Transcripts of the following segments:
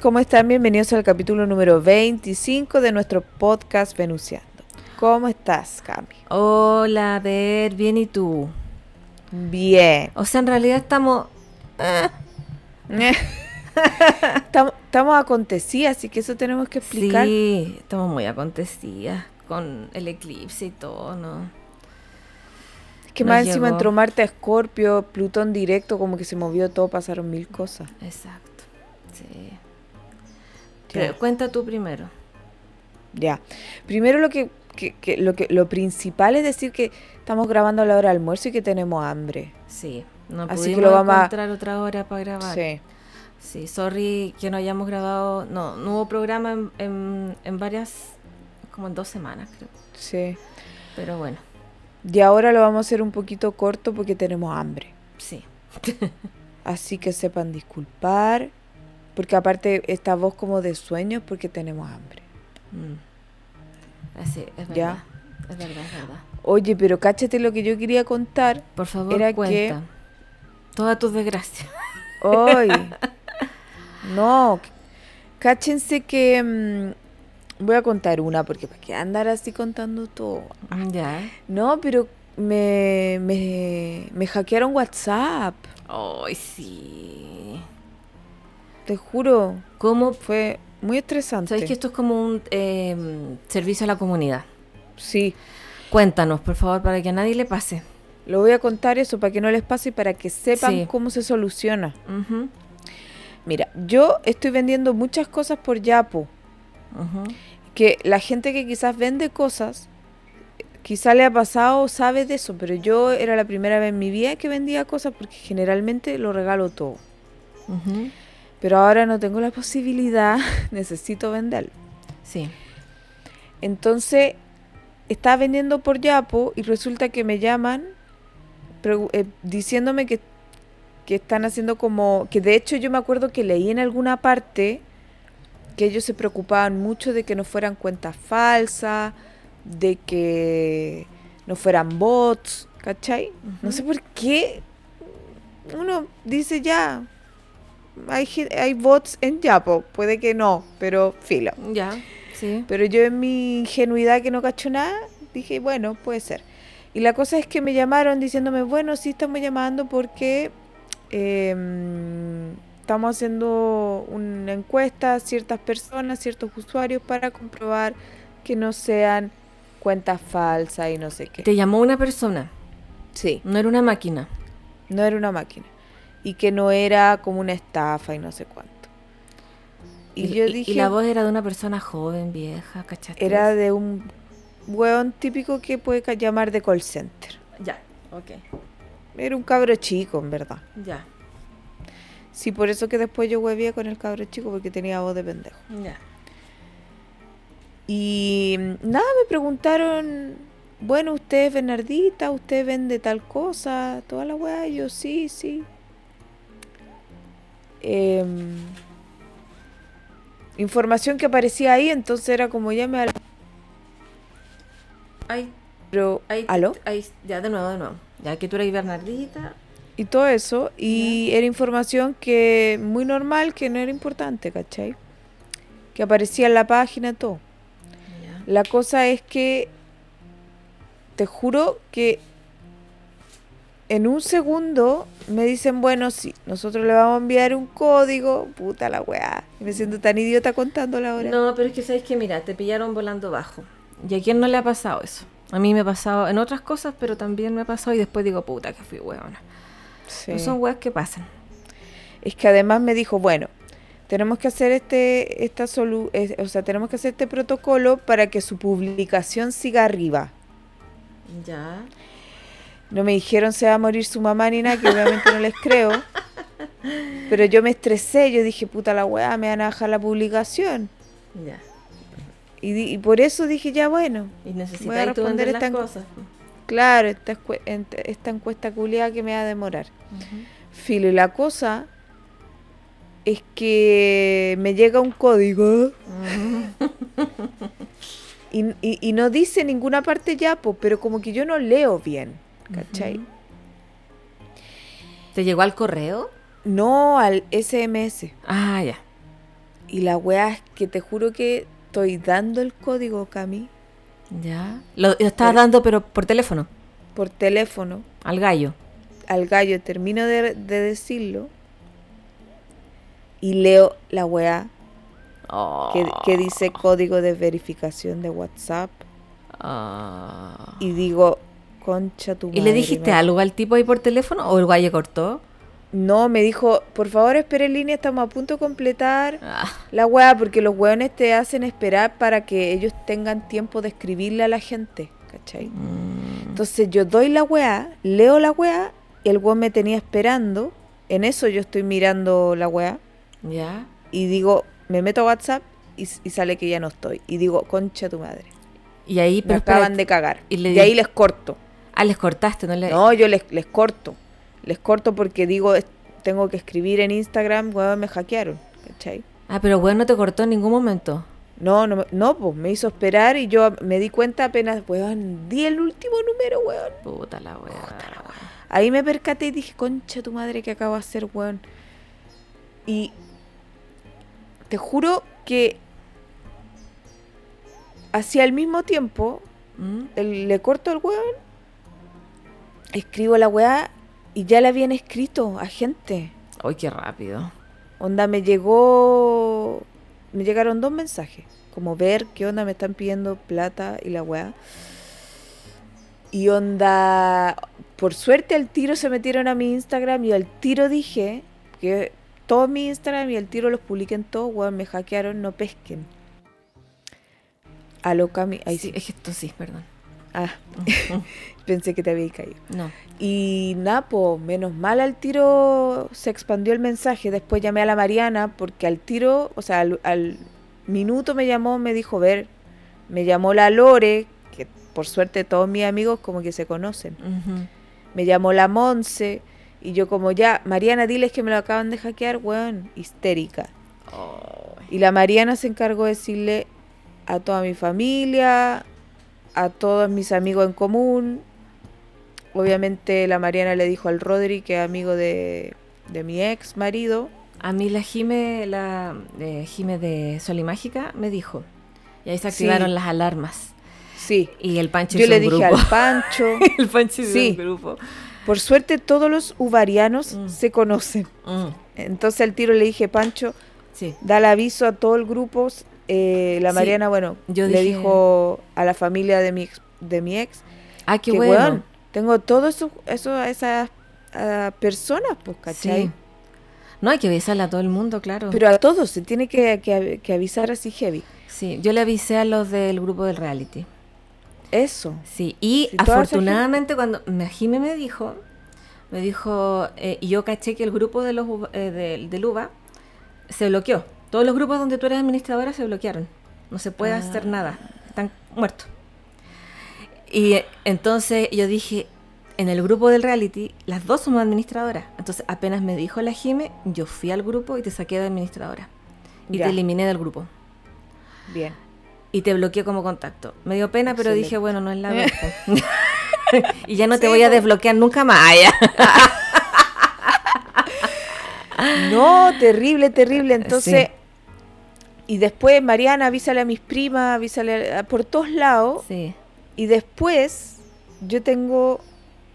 ¿cómo están? Bienvenidos al capítulo número 25 de nuestro podcast Venuciando. ¿Cómo estás, Cami? Hola, a ver, bien, ¿y tú? Bien. O sea, en realidad estamos... eh, estamos, estamos acontecidas, así que eso tenemos que explicar. Sí, estamos muy acontecidas con el eclipse y todo, ¿no? Es que nos más encima entró Marte a Escorpio, Plutón directo, como que se movió todo, pasaron mil cosas. Exacto, sí. Pero cuenta tú primero. Ya. Primero lo que, que- que- lo que lo principal es decir que estamos grabando a la hora de almuerzo y que tenemos hambre. Sí, no Así que pudimos lo vamos a- encontrar otra hora para grabar. Sí. Sí, sorry que no hayamos grabado, no, no hubo programa en, en, en varias, como en dos semanas creo. Sí. Pero bueno, Y ahora lo vamos a hacer un poquito corto porque tenemos hambre. sí. Así que sepan disculpar. Porque aparte esta voz como de sueños porque tenemos hambre. Mm. Así, es verdad. Ya. Es verdad, es verdad. Oye, pero cáchate lo que yo quería contar. Por favor, Era que- cuenta. Todas tus desgracias. Hoy. no. Cáchense que mm, voy a contar una porque para qué andar así contando todo. Ya. No, pero me, me, me hackearon WhatsApp. Ay, sí. Te juro. ¿Cómo? Fue muy estresante. Sabes que esto es como un eh, servicio a la comunidad. Sí. Cuéntanos, por favor, para que a nadie le pase. Lo voy a contar eso para que no les pase y para que sepan Sí. cómo se soluciona. Ujú, Mira, yo estoy vendiendo muchas cosas por Yapo. ujú. Que la gente que quizás vende cosas, quizá le ha pasado o sabe de eso, pero yo era la primera vez en mi vida que vendía cosas porque generalmente lo regalo todo. Ujú. Pero ahora no tengo la posibilidad, necesito venderlo. Sí. Entonces, estaba vendiendo por Yapo y resulta que me llaman eh, diciéndome que, que están haciendo como... Que de hecho yo me acuerdo que leí en alguna parte que ellos se preocupaban mucho de que no fueran cuentas falsas, de que no fueran bots, ¿cachai? No sé por qué uno dice ya, hay, hay bots en Yapo, puede que no, pero filo. Ya, sí. Pero yo en mi ingenuidad que no cacho nada, dije, bueno, puede ser. Y la cosa es que me llamaron diciéndome, bueno, sí estamos llamando porque em, estamos haciendo una encuesta a ciertas personas, ciertos usuarios para comprobar que no sean cuentas falsas y no sé qué. Te llamó una persona, Sí, no era una máquina. no era una máquina. Y que no era como una estafa y no sé cuánto. Y, yo dije... y la voz era de una persona joven, vieja, ¿cachaste? Era de un hueón típico que puede llamar de call center. Ya, ok. Era un cabro chico, en verdad. Ya, Sí, por eso que después yo huevía con el cabro chico porque tenía voz de pendejo. ya. Y nada, me preguntaron, bueno, usted es Bernardita, usted vende tal cosa, toda la weá. Yo, sí, sí. Em, información que aparecía ahí, entonces era como ya me... Ay, Pero, ay, ¿aló? ay, ya, de nuevo, de nuevo. Ya que tú eres Bernardita. y todo eso, y era información que muy normal, que no era importante, ¿cachai? Que aparecía en la página, todo. Ya. La cosa es que, te juro que en un segundo me dicen, bueno, sí, nosotros le vamos a enviar un código, puta la weá. Y me siento tan idiota contándola ahora. No, pero es que sabes que, mira, te pillaron volando bajo. ¿Y a quién no le ha pasado eso? A mí me ha pasado en otras cosas, pero también me ha pasado y después digo, puta, que fui huevona. Sí. No son weas que pasan. Es que además me dijo, bueno, tenemos que hacer este, esta solu es- o sea, tenemos que hacer este protocolo para que su publicación siga arriba. Ya. No me dijeron se va a morir su mamá ni nada, que obviamente no les creo. Pero yo me estresé, yo dije, puta la weá, me van a bajar la publicación. Ya. Y, por eso dije, ya bueno, Y Voy a tú responder las esta encu- cosas. claro, esta, esta encuesta culiada que me va a demorar. Filo, y la cosa es que me llega un código y, y- y no dice ninguna parte ya, po, pero como que yo no leo bien, ¿cachai? ¿Te llegó al correo? No al SMS. Ah, ya. Y la weá es que te juro que estoy dando el código, Cami, Ya. Lo, lo estabas dando, pero por teléfono, por teléfono al gallo. al gallo, termino de, de decirlo y leo la weá que, que dice código de verificación de WhatsApp Ah. y digo, concha tu ¿Y le madre, dijiste algo al tipo ahí por teléfono o el gallo cortó? No, me dijo, por favor espere en línea, estamos a punto de completar Ah, la weá, porque los weones te hacen esperar para que ellos tengan tiempo de escribirle a la gente, ¿cachai? mm, Entonces yo doy la weá, leo la weá, y el weón me tenía esperando, en eso yo estoy mirando la weá, ya. y digo, me meto a WhatsApp y, sale que ya no estoy. Y digo, concha tu madre. Y ahí, Me acaban de cagar. y le y di- ahí les corto. Ah, les cortaste, no le. No, yo les, les corto. Les corto porque digo, tengo que escribir en Instagram, weón, me hackearon. ¿Cachai? Ah, pero bueno, no te cortó en ningún momento. No, no, no, pues me hizo esperar y yo me di cuenta apenas, weón, di el último número, weón. Puta la wea. Ahí me percaté y dije, concha tu madre, ¿qué acabo de hacer, weón? Y te juro que hacia el mismo tiempo ¿Mm? el- le corto al weón, escribo la weá y ya la habían escrito a gente. Ay, qué rápido. Onda, me llegó. Me llegaron dos mensajes. Como ver qué onda me están pidiendo plata y la weá. Y onda. Por suerte al tiro se metieron a mi Instagram y al tiro dije que todo mi Instagram y al tiro los publiquen todos, weón, me hackearon, no pesquen. A lo Cami. Ahí sí. Es que esto sí, perdón. Ah, pensé que te había caído. No. Y Napo, menos mal al tiro se expandió el mensaje. Después llamé a la Mariana porque al tiro, o sea, al, al minuto me llamó, me dijo, ver, me llamó la Lore, que por suerte todos mis amigos como que se conocen. Me llamó la Monse y yo como ya, Mariana, diles que me lo acaban de hackear, weón, histérica. Y la Mariana se encargó de decirle a toda mi familia, a todos mis amigos en común. Obviamente la Mariana le dijo al Rodri, que es amigo de, de mi ex marido. A mí la Jime, la eh, Jime de Sol y Mágica me dijo. Y ahí se Sí. activaron las alarmas. Sí, Y el Pancho yo hizo le dije grupo. al Pancho. el Pancho hizo Sí. un grupo. Por suerte todos los uvarianos Mm. se conocen. Mm, Entonces al tiro le dije, Pancho, sí. da el aviso a todo el grupo. Eh, la Mariana, bueno, yo le dije- dijo a la familia de mi ex, de mi ex Ah, qué que bueno. weón, tengo todos eso, eso, esas personas, pues, ¿cachai? Sí. No hay que avisarle a todo el mundo, claro. Pero a todos se tiene que, que- que avisar así heavy. sí, yo le avisé a los del grupo del reality. Eso. Sí, y afortunadamente cuando me, Jime me dijo, me dijo, eh, y yo caché que el grupo de los eh, del- del UVA se bloqueó. Todos los grupos donde tú eres administradora se bloquearon. No se puede hacer Ah. nada. Están muertos. Y entonces yo dije, en el grupo del reality, las dos somos administradoras. Entonces apenas me dijo la Jime, yo fui al grupo y te saqué de administradora. Y Ya. te eliminé del grupo. Bien. Y te bloqueé como contacto. Me dio pena, pero Excelente. dije, bueno, no es la vez. y ya no te voy a desbloquear nunca más. ya. No, terrible, terrible. Entonces, Sí. y después Mariana, avísale a mis primas, avísale a- por todos lados. Sí. Y después yo tengo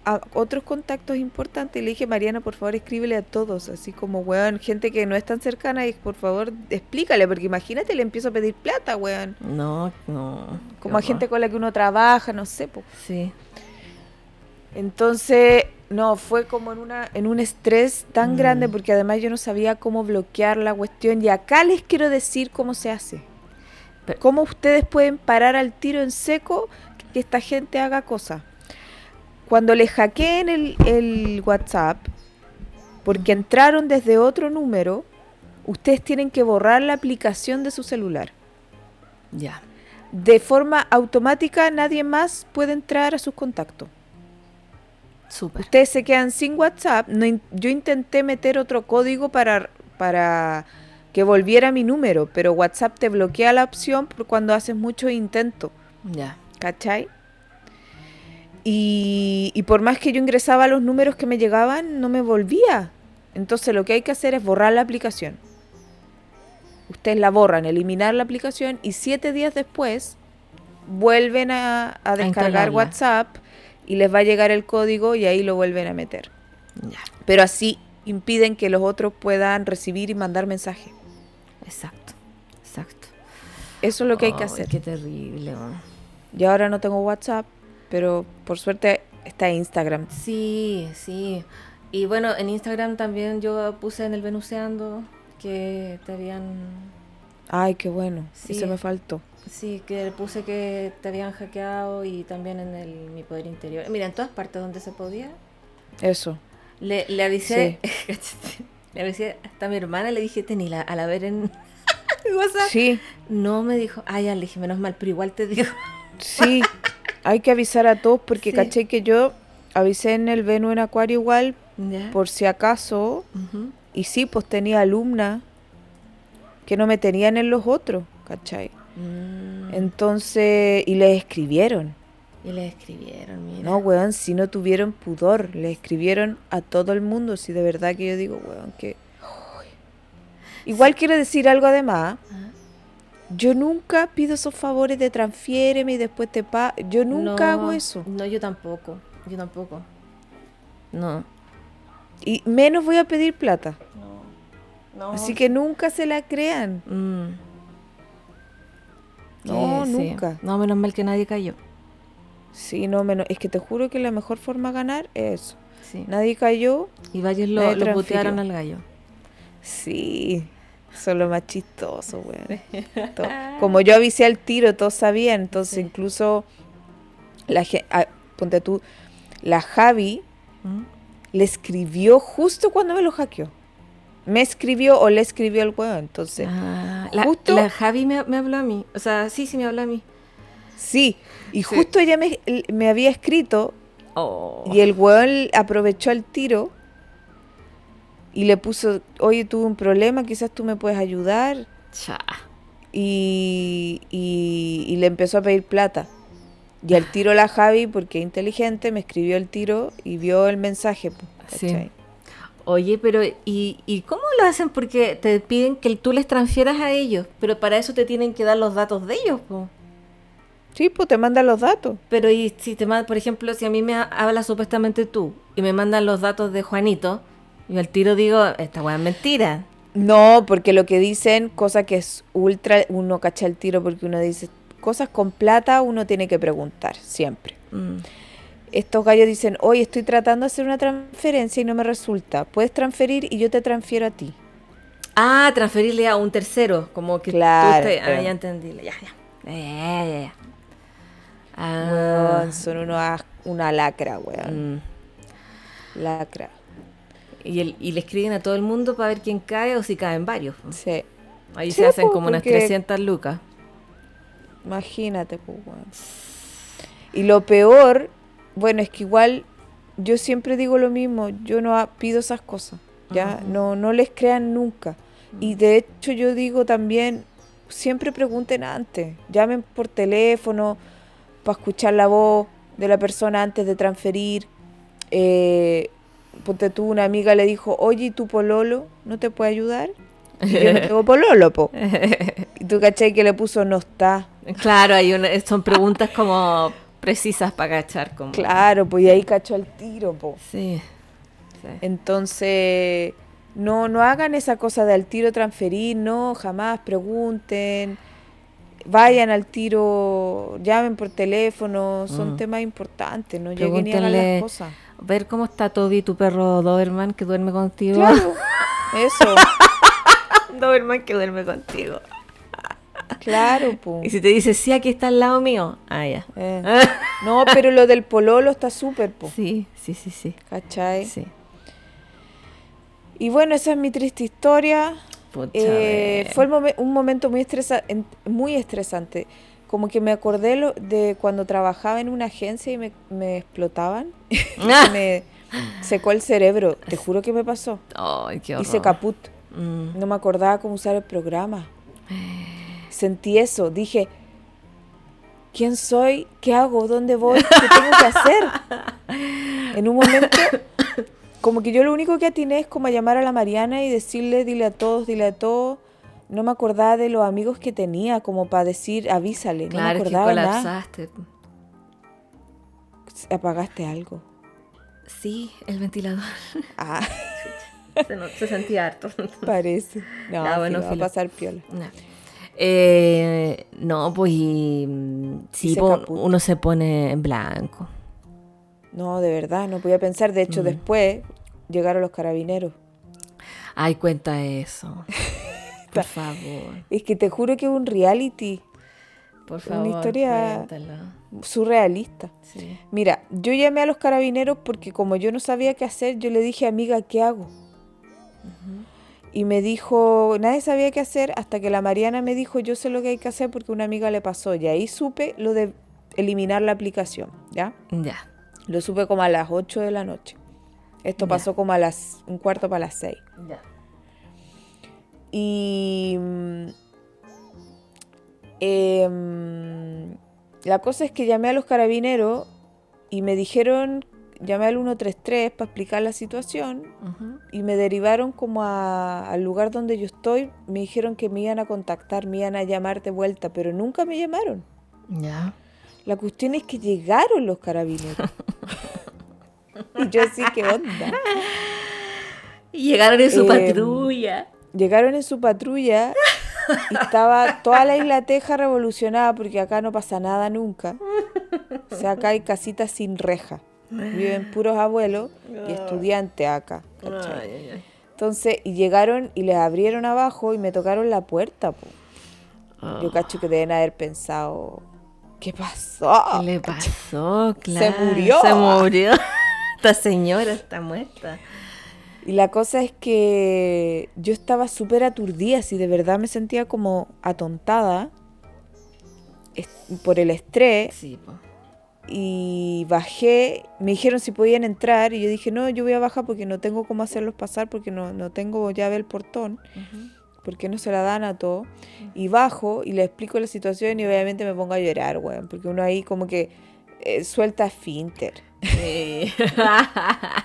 a- otros contactos importantes. Y le dije, Mariana, por favor, escríbele a todos. Así como, weón, gente que no es tan cercana. Y por favor, explícale. Porque imagínate, le empiezo a pedir plata, weón. No, no. Como a gente con la que uno trabaja, no sé, po. Sí. Entonces, no, fue como en, una, en un estrés tan Mm. grande porque además yo no sabía cómo bloquear la cuestión. Y acá les quiero decir cómo se hace. Pero- cómo ustedes pueden parar al tiro en seco que esta gente haga cosas. Cuando les hackeen el, el WhatsApp, porque entraron desde otro número, ustedes tienen que borrar la aplicación de su celular. Ya. De forma automática nadie más puede entrar a sus contactos. Súper. Ustedes se quedan sin WhatsApp. No yo intenté meter otro código para, para que volviera mi número, pero WhatsApp te bloquea la opción por cuando haces muchos intentos. Ya. ¿Cachai? Y, y por más que yo ingresaba los números que me llegaban, no me volvía. Entonces lo que hay que hacer es borrar la aplicación. Ustedes la borran, eliminar la aplicación y siete días después vuelven a, a descargar. WhatsApp y les va a llegar el código y ahí lo vuelven a meter. Ya. Pero así impiden que los otros puedan recibir y mandar mensajes. Exacto. Exacto. Eso es lo que hay que hacer. Qué terrible. weón. Yo ahora no tengo WhatsApp, pero por suerte está Instagram. Sí, sí. Y bueno, en Instagram también yo puse en el Venuseando que te habían. Ay, qué bueno. Sí. Ese me faltó. Sí, que puse que te habían hackeado y también en el Mi Poder Interior. Mira, en todas partes donde se podía. Eso. Le, le avisé, ¿cachai? le avisé hasta a mi hermana, le dije, tenila a la ver en WhatsApp. Sí, No me dijo, ah, ya le dije, menos mal, pero igual te digo. Sí. Hay que avisar a todos porque Sí. caché que yo avisé en el Venus en Acuario igual por si acaso. Y sí, pues tenía alumnas que no me tenían en los otros, ¿cachai? Mm, Entonces, y les escribieron. y le escribieron, mira. No, weón, si no tuvieron pudor, le escribieron a todo el mundo. Si de verdad que yo digo, weón, que. Igual quiero decir algo además. Ah. Yo nunca pido esos favores de transfiéreme y después te pago. Yo nunca No, hago eso. No, yo tampoco. Yo tampoco. No. Y menos voy a pedir plata. No. Así que nunca se la crean. Mm. No, sí. nunca. No, menos mal que nadie cayó. Sí, no, menos. Es que te juro que la mejor forma de ganar es eso. Sí. Nadie cayó. Y varios lo, lo putearon al gallo. Sí. Son lo más chistoso, weón. To- Como yo avisé al tiro, todos sabían. Entonces, Sí. incluso la gente. ponte tú. La Javi ¿Mm? le escribió justo cuando me lo hackeó. Me escribió o le escribió el weón. Entonces, Ah, la, justo- la Javi me, me habló a mí. O sea, sí, sí me habló a mí. sí. Y Sí. justo ella me, me había escrito Oh. y el weón aprovechó el tiro y le puso, oye, tuve un problema, quizás tú me puedes ayudar. Cha. Y, y, y le empezó a pedir plata. Y al tiro la Javi, porque es inteligente, me escribió el tiro y vio el mensaje. Sí. Oye, pero ¿y, ¿y cómo lo hacen? Porque te piden que tú les transfieras a ellos, pero para eso te tienen que dar los datos de ellos, po. Sí, pues te manda los datos. Pero y si te mandan, por ejemplo, si a mí me ha- habla supuestamente tú y me mandan los datos de Juanito, yo al tiro digo, esta weá es mentira. No, porque lo que dicen, cosa que es ultra, uno cacha el tiro porque uno dice, cosas con plata uno tiene que preguntar, siempre. Mm. Estos gallos dicen, oye, estoy tratando de hacer una transferencia y no me resulta. Puedes transferir y yo te transfiero a ti. Ah, transferirle a un tercero, como que Claro, tú estés- Ah, ya entendí. Ya, ya. Ya, ya, ya. Ah, Weón, son unos- una lacra, weón. mm. Lacra. Y, el- y le escriben a todo el mundo para ver quién cae o si caen varios. Sí. Ahí Sí, se hacen como unas porque- 300 lucas. Imagínate, pues, weón. Y lo peor, bueno, es que igual yo siempre digo lo mismo, yo no pido esas cosas, ¿ya? No, no les crean nunca. Y de hecho yo digo también, siempre pregunten antes, llamen por teléfono para escuchar la voz de la persona antes de transferir. Eh, ponte tú, una amiga le dijo, oye, ¿y tu pololo no te puede ayudar? Y yo no tengo pololo, po. Y tú caché que le puso no está. Claro, hay una, son preguntas como precisas para cachar. Como... Claro, pues y ahí cachó el tiro, po. Sí. sí. Entonces, no, no hagan esa cosa de al tiro transferir, no, jamás pregunten, vayan al tiro, llamen por teléfono, son Mm. temas importantes, no lleguen Pregúntenle- las cosas. Ver cómo está Toby, tu perro Doberman, que duerme contigo. Claro, eso, Doberman que duerme contigo. claro, pues. Y si te dice, sí, aquí está al lado mío. Ah, ya. No, pero lo del pololo está súper, po, Sí, sí, sí, sí. ¿cachai? Sí. Y bueno, esa es mi triste historia. Pucha, Eh, fue un momento muy, estresa muy estresante. Como que me acordé lo- de cuando trabajaba en una agencia y me, me explotaban. Ah. me secó el cerebro. Te juro que me pasó. Ay, qué. Hice caput. Mm. No me acordaba cómo usar el programa. Sentí eso. Dije, ¿quién soy? ¿Qué hago? ¿Dónde voy? ¿Qué tengo que hacer? En un momento, como que yo lo único que atiné es como a llamar a la Mariana y decirle, dile a todos, dile a todos. No me acordaba de los amigos que tenía, como para decir, avísale. Claro, no me que acordaba nada. colapsaste. Apagaste algo. Sí, el ventilador. Ah, se, no- se sentía harto. parece. No, Ya, bueno, va a pasar piola. No. Eh, no, pues y, mm, sí, po, uno se pone en blanco. No, de verdad, no podía pensar. De hecho, Mm. después llegaron los carabineros. Ay, cuenta eso. Por favor, Es que te juro que es un reality por Una favor. historia- cuéntalo. surrealista. Sí. Mira, yo llamé a los carabineros porque como yo no sabía qué hacer, yo le dije, amiga, ¿qué hago? Y me dijo, nadie sabía qué hacer hasta que la Mariana me dijo, yo sé lo que hay que hacer porque una amiga le pasó. Y ahí supe lo de eliminar la aplicación, ¿ya? Ya. Lo supe como a las 8 de la noche. Esto Ya. pasó como a las un cuarto para las 6. Ya. Y mm, em, la cosa es que llamé a los carabineros y me dijeron, llamé al 133 para explicar la situación y me derivaron como a- al lugar donde yo estoy. Me dijeron que me iban a contactar, me iban a llamar de vuelta, pero nunca me llamaron. Ya. La cuestión es que llegaron los carabineros. y yo así, ¿qué onda? Y llegaron en su Em, patrulla. Llegaron en su patrulla y estaba toda la isla Teja revolucionada porque acá no pasa nada nunca. O sea, acá hay casitas sin reja. Viven puros abuelos y estudiantes acá. ¿cachai? Ay, ay, ay. Entonces, y llegaron y les abrieron abajo y me tocaron la puerta. po. Yo cacho que deben haber pensado, ¿qué pasó? ¿Qué le pasó? Se murió. Se murió. Esta señora está muerta. Y la cosa es que yo estaba súper aturdida, si de verdad me sentía como atontada por el estrés. Sí, po. y bajé, me dijeron si podían entrar y yo dije, no, yo voy a bajar porque no tengo cómo hacerlos pasar porque no, no tengo llave del portón, porque no se la dan a todo. Y bajo y le explico la situación y obviamente me pongo a llorar, weón, porque uno ahí como que eh, suelta finter. Sí.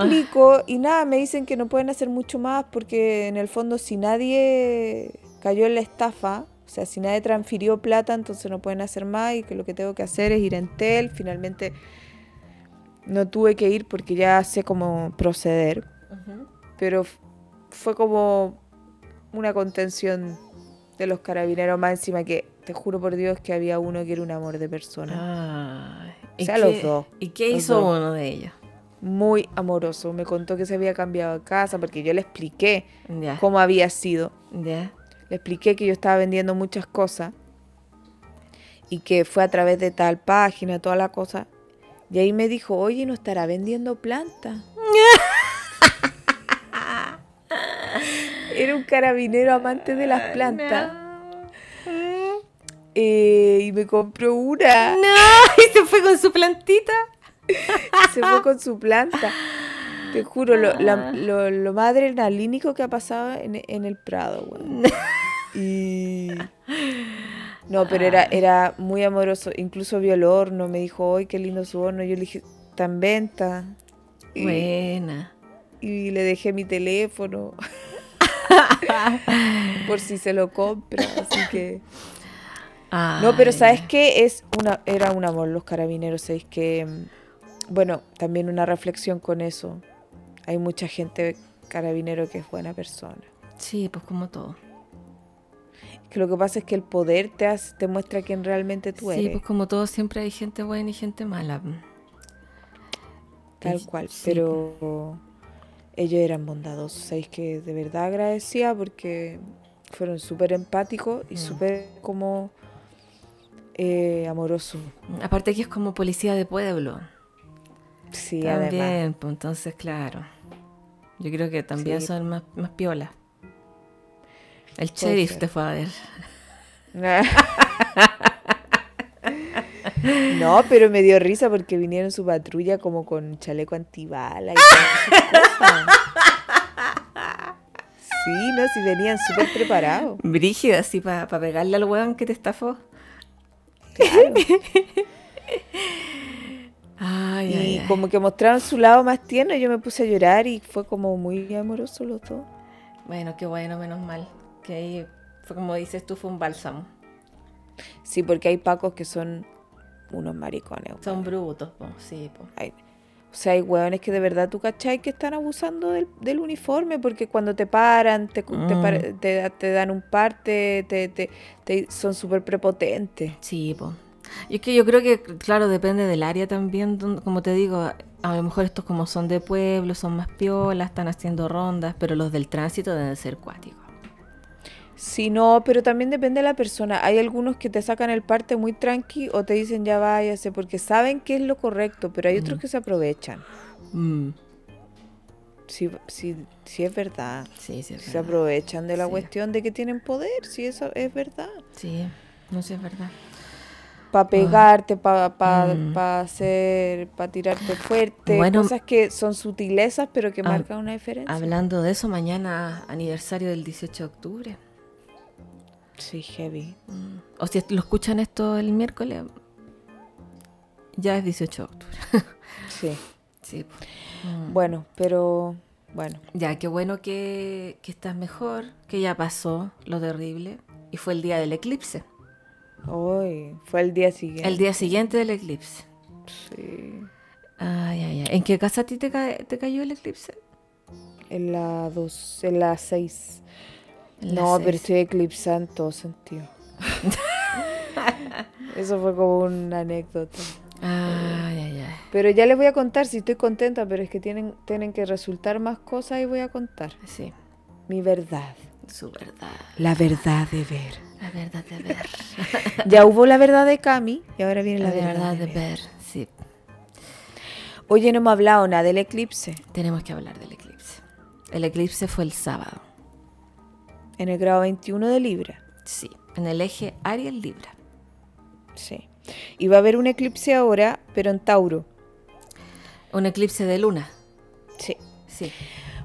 explico y nada, me dicen que no pueden hacer mucho más porque en el fondo si nadie cayó en la estafa, o sea, si nadie transfirió plata, entonces no pueden hacer más y que lo que tengo que hacer es ir en tel. Finalmente no tuve que ir porque ya sé cómo proceder, pero fue como una contención de los carabineros más encima que te juro por Dios que había uno que era un amor de persona. Ay, O ¿y sea, qué- los dos, ¿Y qué hizo dos. uno de ellos? Muy amoroso, me contó que se había cambiado de casa porque yo le expliqué cómo había sido. Le expliqué que yo estaba vendiendo muchas cosas y que fue a través de tal página, toda la cosa. Y ahí me dijo, oye, ¿no estará vendiendo plantas? Era un carabinero amante de las plantas. Eh, y me compró una. No, y se fue con su plantita. Se fue con su planta. Te juro, lo, la- lo, lo más adrenalínico que ha pasado en, en el Prado, weón. Y. No, pero era, era muy amoroso. Incluso vio el horno, me dijo, ¡ay, qué lindo su horno! Yo le dije, está en venta. Y, Buena. y le dejé mi teléfono. por si se lo compra. Así que. No, pero. ¿sabes qué? Es una, era un amor los carabineros. ¿sabes que Bueno, también una reflexión con eso. Hay mucha gente carabinero que es buena persona. Sí, pues como todo. Que lo que pasa es que el poder te, hace- te muestra quién realmente tú Sí, eres. pues como todo siempre hay gente buena y gente mala. tal Sí, cual. sí, pero ellos eran bondadosos. ¿Sabéis que de verdad agradecía porque fueron súper empáticos y Mm. súper como eh, amorosos. Aparte que es como policía de pueblo. Sí, además. También, pues entonces, claro. Yo creo que también Sí. son más, más piolas. El sheriff te fue a ver. No, pero me dio risa porque vinieron su patrulla como con chaleco antibala y cosas. Sí, no, si venían súper preparados. Brígida, así para pegarle al weón que te estafó. Claro. Ay, Y ay, como que mostraron su lado más tierno, yo me puse a llorar y fue como muy amoroso los dos. Bueno, qué bueno, menos mal. Que ahí fue como dices tú, fue un bálsamo. Sí, porque hay pacos que son unos maricones. Son brutos, po. sí, po. Hay- o sea, hay hueones que de verdad tú cachai que están abusando del, del uniforme porque cuando te paran, te, te, Mm. par- te- te dan un parte, te, te- te- son súper prepotentes. Sí, po. Y es que yo creo que, claro, depende del área también, como te digo, a lo mejor estos como son de pueblo, son más piolas, están haciendo rondas, pero los del tránsito deben ser cuáticos. Sí, no, pero también depende de la persona. Hay algunos que te sacan el parte muy tranqui o te dicen ya váyase porque saben que es lo correcto, pero hay otros Mm. que se aprovechan. Mm, Sí, sí, sí es verdad. Sí, sí, es Se aprovechan de la Sí. cuestión de que tienen poder, sí, eso es verdad. Sí, no sé, es verdad. Para pegarte, para pa, Mm. pa hacer, para tirarte fuerte, Bueno. cosas que son sutilezas pero que Ah, marcan una diferencia. Hablando de eso, mañana aniversario del 18 de octubre. Sí, heavy. Mm. O si lo escuchan esto el miércoles, ya es 18 de octubre. Sí. Sí. Mm. Bueno, pero bueno, Ya, qué bueno que, que estás mejor, que ya pasó lo terrible. Y fue el día del eclipse. Hoy fue el día siguiente. El día siguiente del eclipse. Sí. Ay, ay, ay. ¿En qué casa a ti te, ca- te cayó el eclipse? En la dos, en la seis. En la No, pero seis. estoy eclipsada en todo sentido. Eso fue como una anécdota. Ay, ay, ay. Pero ya les voy a contar si estoy contenta, pero es que tienen, tienen que resultar más cosas y voy a contar. Sí, Mi verdad. su verdad. La verdad de ver. La verdad de ver. Ya hubo la verdad de Cami y ahora viene La la, verdad de ver. Sí, Oye, no hemos hablado nada del eclipse. tenemos que hablar del eclipse. El eclipse fue el sábado. En el grado 21 de Libra. Sí, en el eje Aries Libra. Sí. Y va a haber un eclipse ahora, pero en Tauro. Un eclipse de luna. Sí. Sí.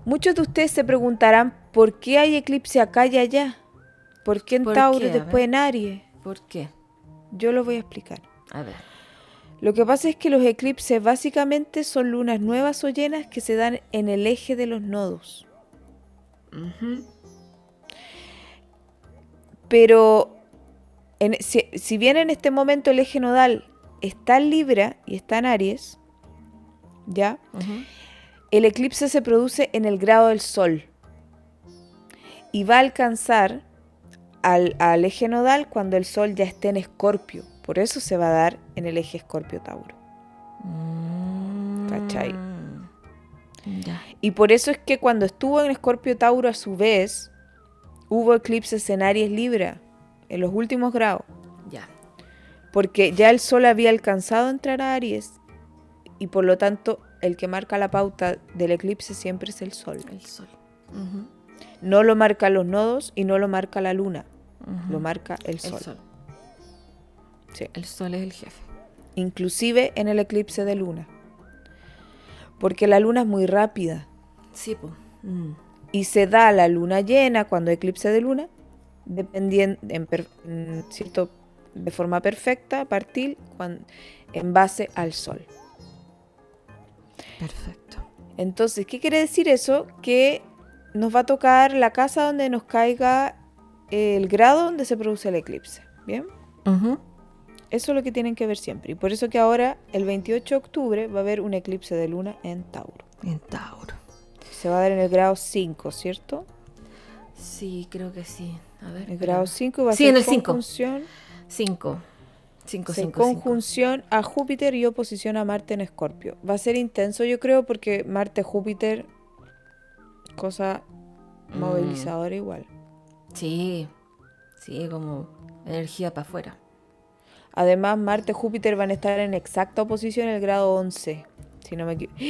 Muchos de ustedes se preguntarán por qué hay eclipse acá y allá. ¿Por qué en ¿Por Tauro qué? después en Aries? ¿Por qué? Yo lo voy a explicar. A ver. Lo que pasa es que los eclipses básicamente son lunas nuevas o llenas que se dan en el eje de los nodos. Pero en- si, si bien en este momento el eje nodal está en Libra y está en Aries, ¿ya? El eclipse se produce en el grado del Sol y va a alcanzar al, al eje nodal cuando el Sol ya esté en Escorpio. Por eso se va a dar en el eje Escorpio-Tauro. ¿Cachai? Mm. Ya. Y por eso es que cuando estuvo en Escorpio-Tauro a su vez, hubo eclipses en Aries Libra en los últimos grados. Ya. Porque ya el Sol había alcanzado a entrar a Aries y por lo tanto el que marca la pauta del eclipse siempre es el Sol. El sol. No lo marcan los nodos y no lo marca la luna, Lo marca el el Sol. Sí. El sol es el jefe. Inclusive en el eclipse de luna. Porque la luna es muy rápida Sí, pues. y se da la luna llena cuando hay eclipse de luna, dependiendo en, cierto de forma perfecta, partir cuan- en base al sol. Perfecto. Entonces, ¿qué quiere decir eso? Que nos va a tocar la casa donde nos caiga el grado donde se produce el eclipse. ¿Bien? Eso es lo que tienen que ver siempre. Y por eso que ahora, el 28 de octubre, va a haber un eclipse de luna en Tauro. En Tauro. Se va a dar en el grado 5, ¿cierto? Sí, creo que sí. A ver. El grado 5 va a Sí, ser en el conjunción, 5. 5, sí, 5, conjunción a Júpiter y oposición a Marte en Escorpio. Va a ser intenso, yo creo, porque Marte-Júpiter, cosa Mm. movilizadora igual. Sí. Sí, como energía para afuera. Además, Marte y Júpiter van a estar en exacta oposición en el grado 11. Si no me equivoco.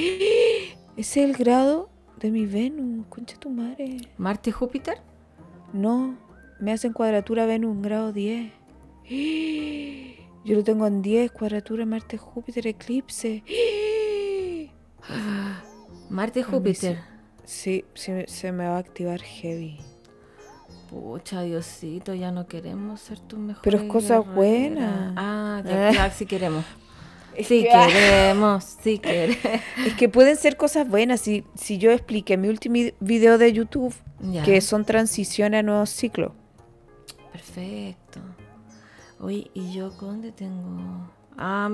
Es el grado de mi Venus, concha tu madre. Marte y Júpiter. No, me hacen cuadratura Venus en grado 10. Yo lo tengo en 10, cuadratura Marte, Júpiter, eclipse. Marte Júpiter. Sí, se, se me va a activar heavy. Pucha, Diosito, ya no queremos ser tus mejores. Pero es cosa guerreras. buena. Ah, ya, ya, sí queremos. Es Sí que- queremos, sí queremos. Es que pueden ser cosas buenas. Si, si yo expliqué en mi último video de YouTube Ya. que son transiciones a nuevos ciclos. Perfecto. Oye, ¿y yo dónde tengo? Ah,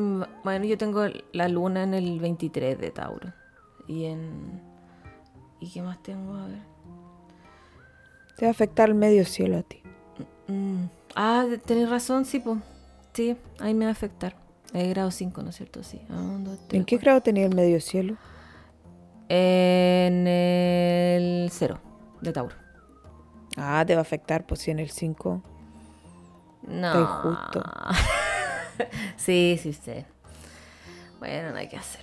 bueno, yo tengo la luna en el 23 de Tauro. Y en... ¿Y qué más tengo? A ver. Te va a afectar el medio cielo a ti. Mm, Ah, tenés razón, sí, pues. Sí, ahí me va a afectar. Es grado 5, ¿no es cierto? Sí. Ah, un, dos, tres, ¿En qué cuatro. grado tenía el medio cielo? En el 0 de Tauro. Ah, te va a afectar, pues si en el 5. No. Estoy justo. sí, sí, sí. Bueno, no hay que hacer.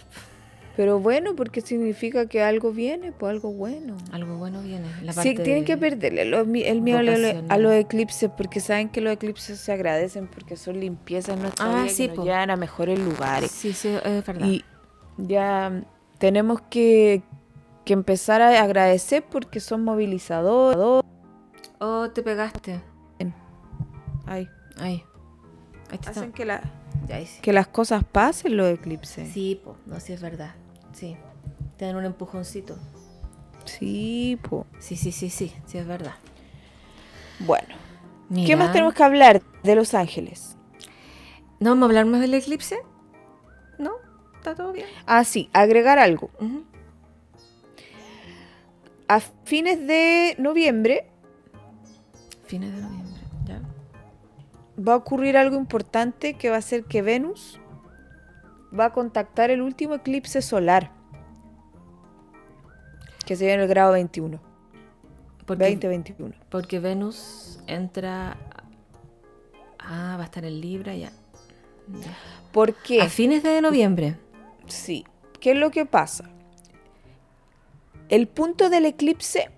Pero bueno, porque significa que algo viene, pues algo bueno. Algo bueno viene. La Sí, parte tienen de- que perderle el miedo a los eclipses, porque saben que los eclipses se agradecen porque son limpiezas nuestra Ah, sí, que nos llevan a mejores lugares. Sí, sí, es verdad. Y ya tenemos que, que empezar a agradecer porque son movilizadores. Oh, te pegaste. Ay, Ahí. Ahí te hacen que, la- Ya, ahí sí. que las cosas pasen los eclipses. Sí, po. No, sí es verdad. Sí. Te dan un empujoncito. Sí, po. Sí, sí, sí, sí. Sí es verdad. Bueno, ¿qué más tenemos que hablar de Los Ángeles? ¿No vamos a hablar más del eclipse? ¿No? ¿Está todo bien? Ah, sí, agregar algo. A fines de noviembre Fines de noviembre. Ya. va a ocurrir algo importante que va a ser que Venus va a contactar el último eclipse solar que se ve en el grado 21, Porque, 20-21. porque Venus entra. Ah, va a estar en Libra ya. Ya. ¿Por qué? A fines de noviembre. Sí. ¿Qué es lo que pasa? El punto del eclipse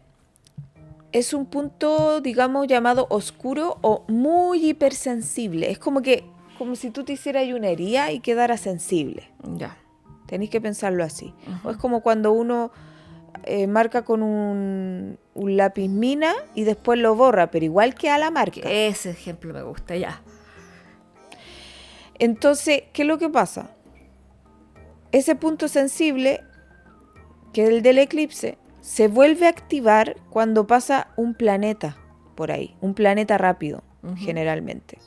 es un punto, digamos, llamado oscuro o muy hipersensible. Es como que, como si tú te hicieras una herida y quedara sensible. Ya. Tenéis que pensarlo así. O es como cuando uno eh, marca con un, un lápiz mina y después lo borra, pero igual queda la marca. Ese ejemplo me gusta, ya. Entonces, ¿qué es lo que pasa? Ese punto sensible, que es el del eclipse, se vuelve a activar cuando pasa un planeta por ahí, un planeta rápido, generalmente.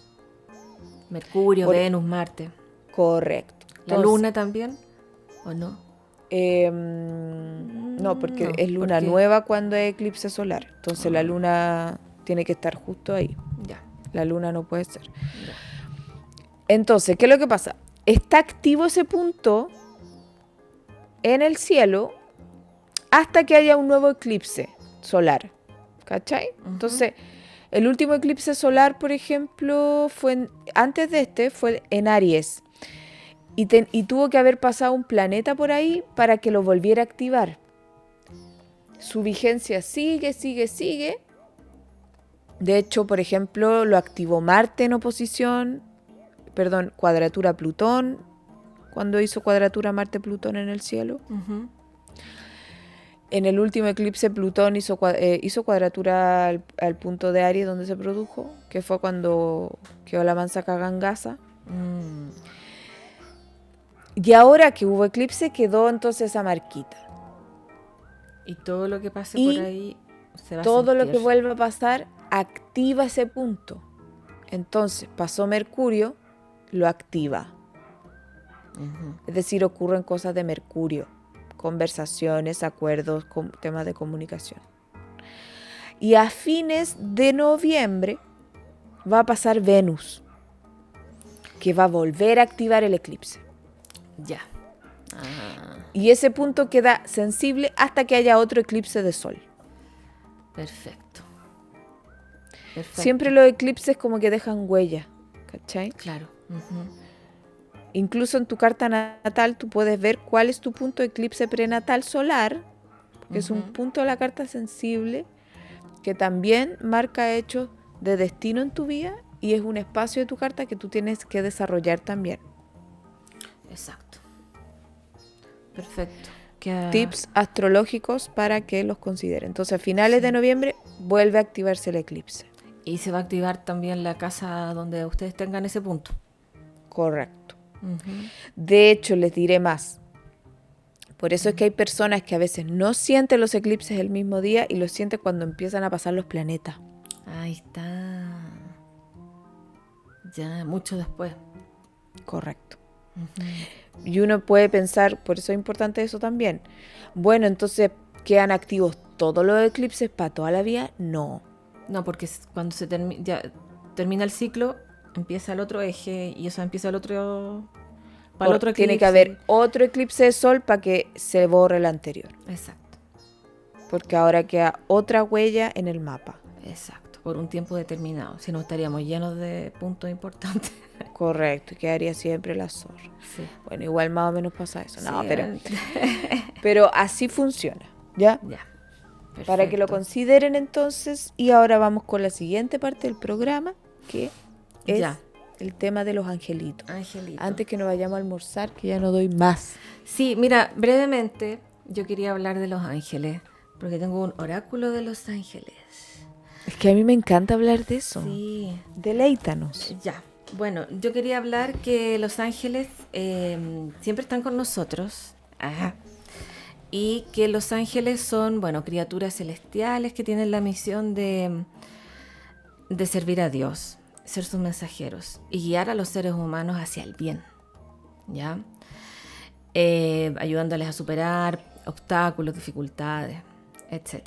Mercurio, Por- Venus, Marte. Correcto. ¿La Entonces, luna también? ¿O no? em, no, porque No, es luna porque- nueva cuando es eclipse solar. Entonces la Ah. luna tiene que estar justo ahí. Ya. La luna no puede ser. ya. Entonces, ¿qué es lo que pasa? Está activo ese punto en el cielo hasta que haya un nuevo eclipse solar. ¿Cachai? Entonces, el último eclipse solar, por ejemplo, fue antes de este, fue en Aries. Y, tuvo que haber pasado un planeta por ahí para que lo volviera a activar. Su vigencia sigue, sigue, sigue. De hecho, por ejemplo, lo activó Marte en oposición, perdón, cuadratura Plutón, cuando hizo cuadratura Marte-Plutón en el cielo. En el último eclipse Plutón hizo, eh, hizo cuadratura al, al punto de Aries donde se produjo, que fue cuando quedó la mansa cagangasa. Mm. Y ahora que hubo eclipse quedó entonces esa marquita. Y todo lo que pase Y por ahí se va a Todo lo que vuelva a pasar activa ese punto. Entonces pasó Mercurio, lo activa. Es decir, ocurren cosas de Mercurio, conversaciones, acuerdos, temas de comunicación. Y a fines de noviembre va a pasar Venus, que va a volver a activar el eclipse. Ya. Ah, Y ese punto queda sensible hasta que haya otro eclipse de sol. perfecto. Perfecto. Siempre los eclipses como que dejan huella, ¿cachai? Claro. Incluso en tu carta natal tú puedes ver cuál es tu punto de eclipse prenatal solar, que es un punto de la carta sensible que también marca hechos de destino en tu vida y es un espacio de tu carta que tú tienes que desarrollar también. Exacto. Perfecto. Queda- Tips astrológicos para que los consideren. Entonces a finales de noviembre vuelve a activarse el eclipse. Y se va a activar también la casa donde ustedes tengan ese punto. Correcto. De hecho, les diré más. Por eso es que hay personas que a veces no sienten los eclipses el mismo día y los sienten cuando empiezan a pasar los planetas. Ahí está. Ya, mucho después. Correcto. Y uno puede pensar, por eso es importante eso también. Bueno, entonces, ¿quedan activos todos los eclipses para toda la vida? No. No, porque cuando se termi- ya termina el ciclo, empieza el otro eje y eso empieza el otro. Para el otro tiene que eclipse. haber otro eclipse de sol para que se borre el anterior. Exacto, Porque ahora queda otra huella en el mapa. exacto. Por un tiempo determinado. Si no, estaríamos llenos de puntos importantes. Correcto, y quedaría siempre la zorra. Sí. Bueno, igual más o menos pasa eso. No, Sí, pero, pero así funciona, ¿ya? Ya. Para que lo Perfecto. consideren entonces. Y ahora vamos con la siguiente parte del programa, que es Ya. el tema de los angelitos. Angelito. Antes que nos vayamos a almorzar, que ya no doy más. Sí, mira, brevemente yo quería hablar de los ángeles, porque tengo un oráculo de los ángeles. Es que a mí me encanta hablar de eso. Sí, Deleítanos. ya. Bueno, yo quería hablar que los ángeles eh, siempre están con nosotros. Ajá. Y que los ángeles son, bueno, criaturas celestiales que tienen la misión de, de servir a Dios, ser sus mensajeros y guiar a los seres humanos hacia el bien. ¿Ya? Eh, ayudándoles a superar obstáculos, dificultades, etc.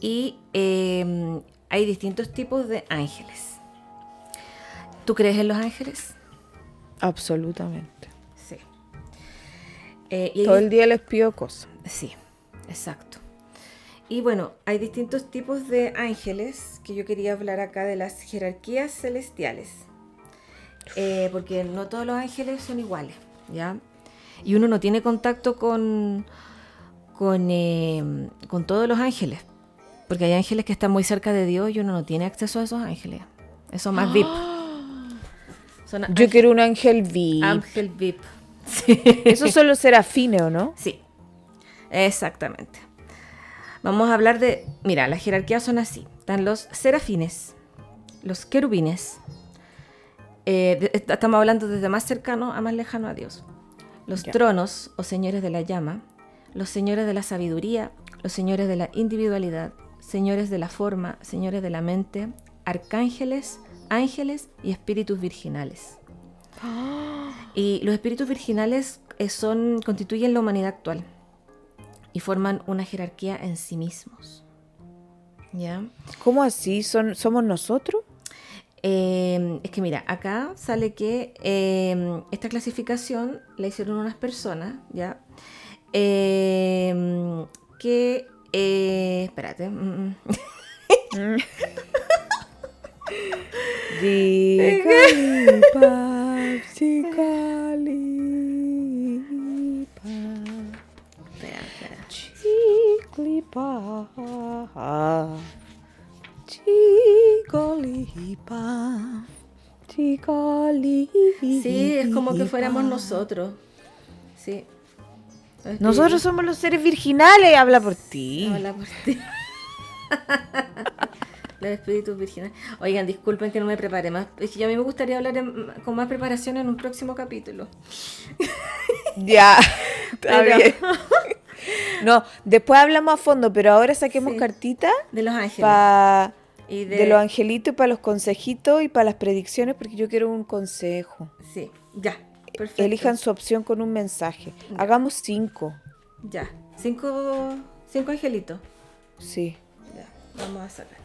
Y eh, hay distintos tipos de ángeles. ¿Tú crees en los ángeles? Absolutamente. Sí. Eh, y Todo el día les pido cosas. Sí, exacto. Y bueno, hay distintos tipos de ángeles que yo quería hablar acá de las jerarquías celestiales. Eh, porque no todos los ángeles son iguales, ¿ya? Y uno no tiene contacto con, con, eh, con todos los ángeles. Porque hay ángeles que están muy cerca de Dios y uno no tiene acceso a esos ángeles. Eso es más VIP. Son Yo quiero un ángel VIP. ángel VIP. Sí. Esos son los serafines, ¿o no? Sí, exactamente. Vamos a hablar de, mira, las jerarquías son así. Están los serafines, los querubines. eh, de- estamos hablando desde más cercano a más lejano a Dios. Los tronos o señores de la llama, los señores de la sabiduría, los señores de la individualidad, señores de la forma, señores de la mente, arcángeles, ángeles y espíritus virginales. Y los espíritus virginales eh, son, constituyen la humanidad actual y forman una jerarquía en sí mismos. ¿Ya? ¿Cómo así? ¿Son, ¿Somos nosotros? Eh, es que mira, acá sale que eh, esta clasificación la hicieron unas personas, ¿ya? Eh, que, eh, espérate, mm, mm. jiclipa, jicolipa, jicolipa. Sí, es como que fuéramos nosotros. Sí. Nosotros somos los seres virginales, habla por ti. Habla por ti. Los espíritus virginales. Oigan, disculpen que no me prepare más. Es que a mí me gustaría hablar en- con más preparación en un próximo capítulo. Ya, está Pero- bien. No, después hablamos a fondo, pero ahora saquemos Sí. cartita De los ángeles. pa- y de... los angelitos y para los consejitos y para las predicciones, porque yo quiero un consejo. Sí, ya. Perfecto. Elijan su opción con un mensaje. Hagamos cinco. Ya. Cinco, cinco angelitos. Sí, Ya. Vamos a sacar.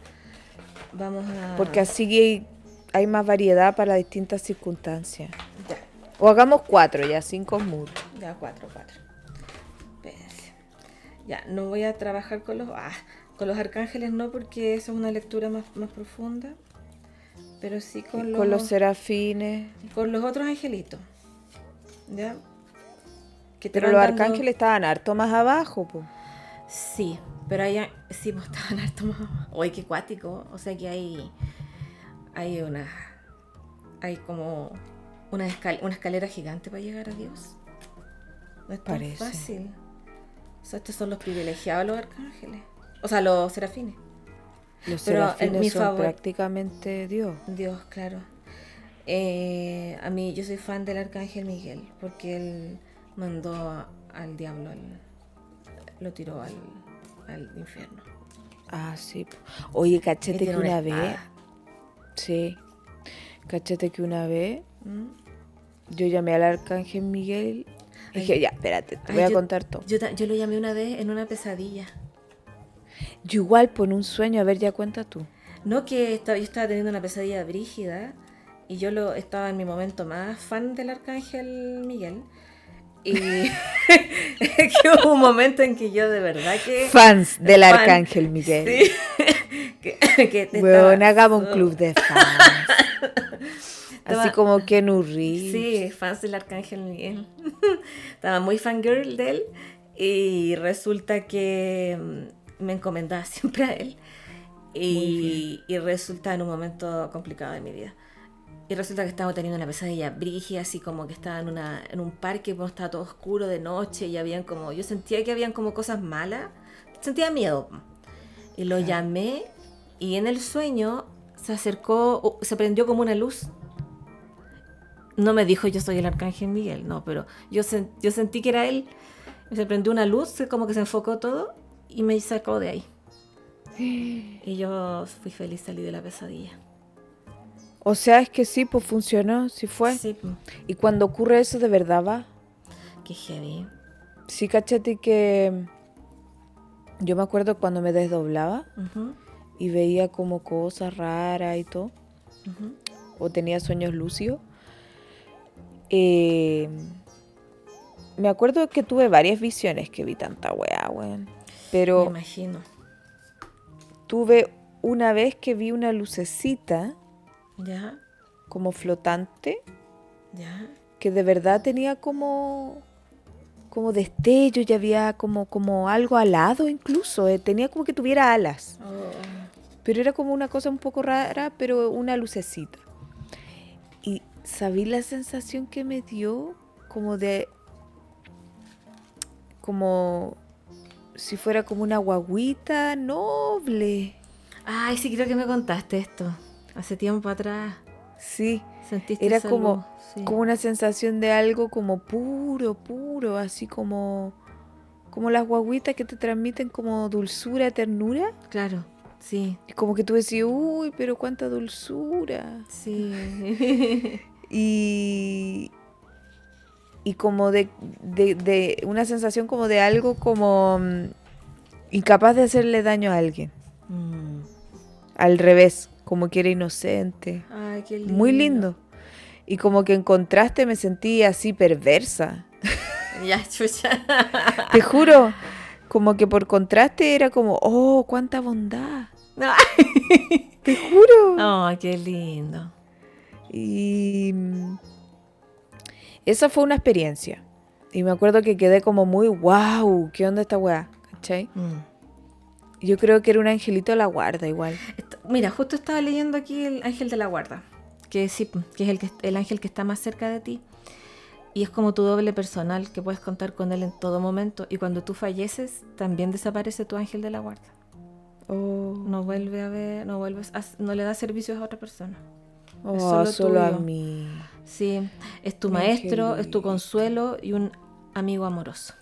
Vamos a. porque así hay, hay más variedad para distintas circunstancias. Ya. O hagamos cuatro, ya cinco es mucho. Ya, cuatro, cuatro. Ya, no voy a trabajar con los. Ah, con los arcángeles no, porque eso es una lectura más, más profunda. Pero sí con los, Con los serafines. con los otros angelitos. ¿Ya? Que Pero los dando- arcángeles estaban harto más abajo, po. Sí, pero hay, sí, pues estaban harto más. Uy, qué cuático. O sea que hay. Hay una. Hay como una, escal- una escalera gigante para llegar a Dios. No es tan Parece. fácil. O sea, estos son los privilegiados, los arcángeles. O sea, los serafines. Los Pero en serafines mi son favor- prácticamente Dios. Dios, claro. Eh, a mí, yo soy fan del arcángel Miguel, porque él mandó a- al diablo, al- lo tiró al, al infierno. Ah, sí. Oye, cachete que una una vez. Sí. Cachete que una vez ¿Mm? yo llamé al arcángel Miguel Ay. dije, ya, espérate, te Ay, voy a yo- contar todo. Yo, lo llamé una vez en una pesadilla. Yo igual por un sueño, a ver, ya cuenta tú. No que estaba, yo estaba teniendo una pesadilla brígida y yo lo estaba en mi momento más fan del arcángel Miguel. Y que hubo un momento en que yo de verdad que... Fans del Fan. arcángel Miguel. Sí. que, que te estaba- hagamos un club de fans. Así como Ken Reeves. Sí, fans del Arcángel Miguel. Estaba muy fangirl de él y resulta que mm, me encomendaba siempre a él. Y, y resulta en un momento complicado de mi vida. Y resulta que estaba teniendo una pesadilla brígida, así como que estaba en, una, en un parque, como estaba todo oscuro de noche y habían como, yo sentía que habían como cosas malas, sentía miedo. Y lo llamé y en el sueño se acercó, se prendió como una luz no me dijo yo soy el arcángel Miguel, no, pero yo, sen- yo sentí que era él. Se prendió una luz, como que se enfocó todo y me sacó de ahí. Y yo fui feliz, salí de la pesadilla. O sea, es que sí, pues funcionó, sí fue. Sí, mm, Y cuando ocurre eso, de verdad va. qué heavy. Sí, cachete que yo me acuerdo cuando me desdoblaba y veía como cosas raras y todo, o tenía sueños lúcidos. Eh, me acuerdo que tuve varias visiones que vi tanta weá, weón. Me Pero imagino. tuve una vez que vi una lucecita Ya, como flotante ya. que de verdad tenía como como destello y había como como algo alado incluso eh, tenía como que tuviera alas Oh, pero era como una cosa un poco rara pero una lucecita sabí la sensación que me dio como de como si fuera como una guaguita noble Ay, sí, creo que me contaste esto. Hace tiempo atrás. sí Sentiste Era esa como- sí. como una sensación de algo como puro, puro, así como como las guaguitas que te transmiten como dulzura, ternura, Claro, sí, y como que tú decís, uy, pero cuánta dulzura. sí. Y y como de, de, de una sensación como de algo como mm, incapaz de hacerle daño a alguien. Mm. Al revés, como que era inocente. Ay, qué lindo. Muy lindo. Y como que en contraste me sentí así perversa. Ya, chucha. Te juro, como que por contraste era como, oh, cuánta bondad. Te juro. Oh, qué lindo. Y mm, esa fue una experiencia. Y me acuerdo que quedé como muy, wow, ¿qué onda esta weá? ¿Cachai? Mm. Yo creo que era un angelito de la guarda igual. Mira, justo estaba leyendo aquí el ángel de la guarda, que sí, que es el, que, el ángel que está más cerca de ti. Y es como tu doble personal, que puedes contar con él en todo momento. Y cuando tú falleces, también desaparece tu ángel de la guarda. Oh, No vuelve a ver, no vuelves a- no le da servicios a otra persona. Oh, es solo solo, a mí. Sí, es tu maestro, es tu consuelo y un amigo amoroso.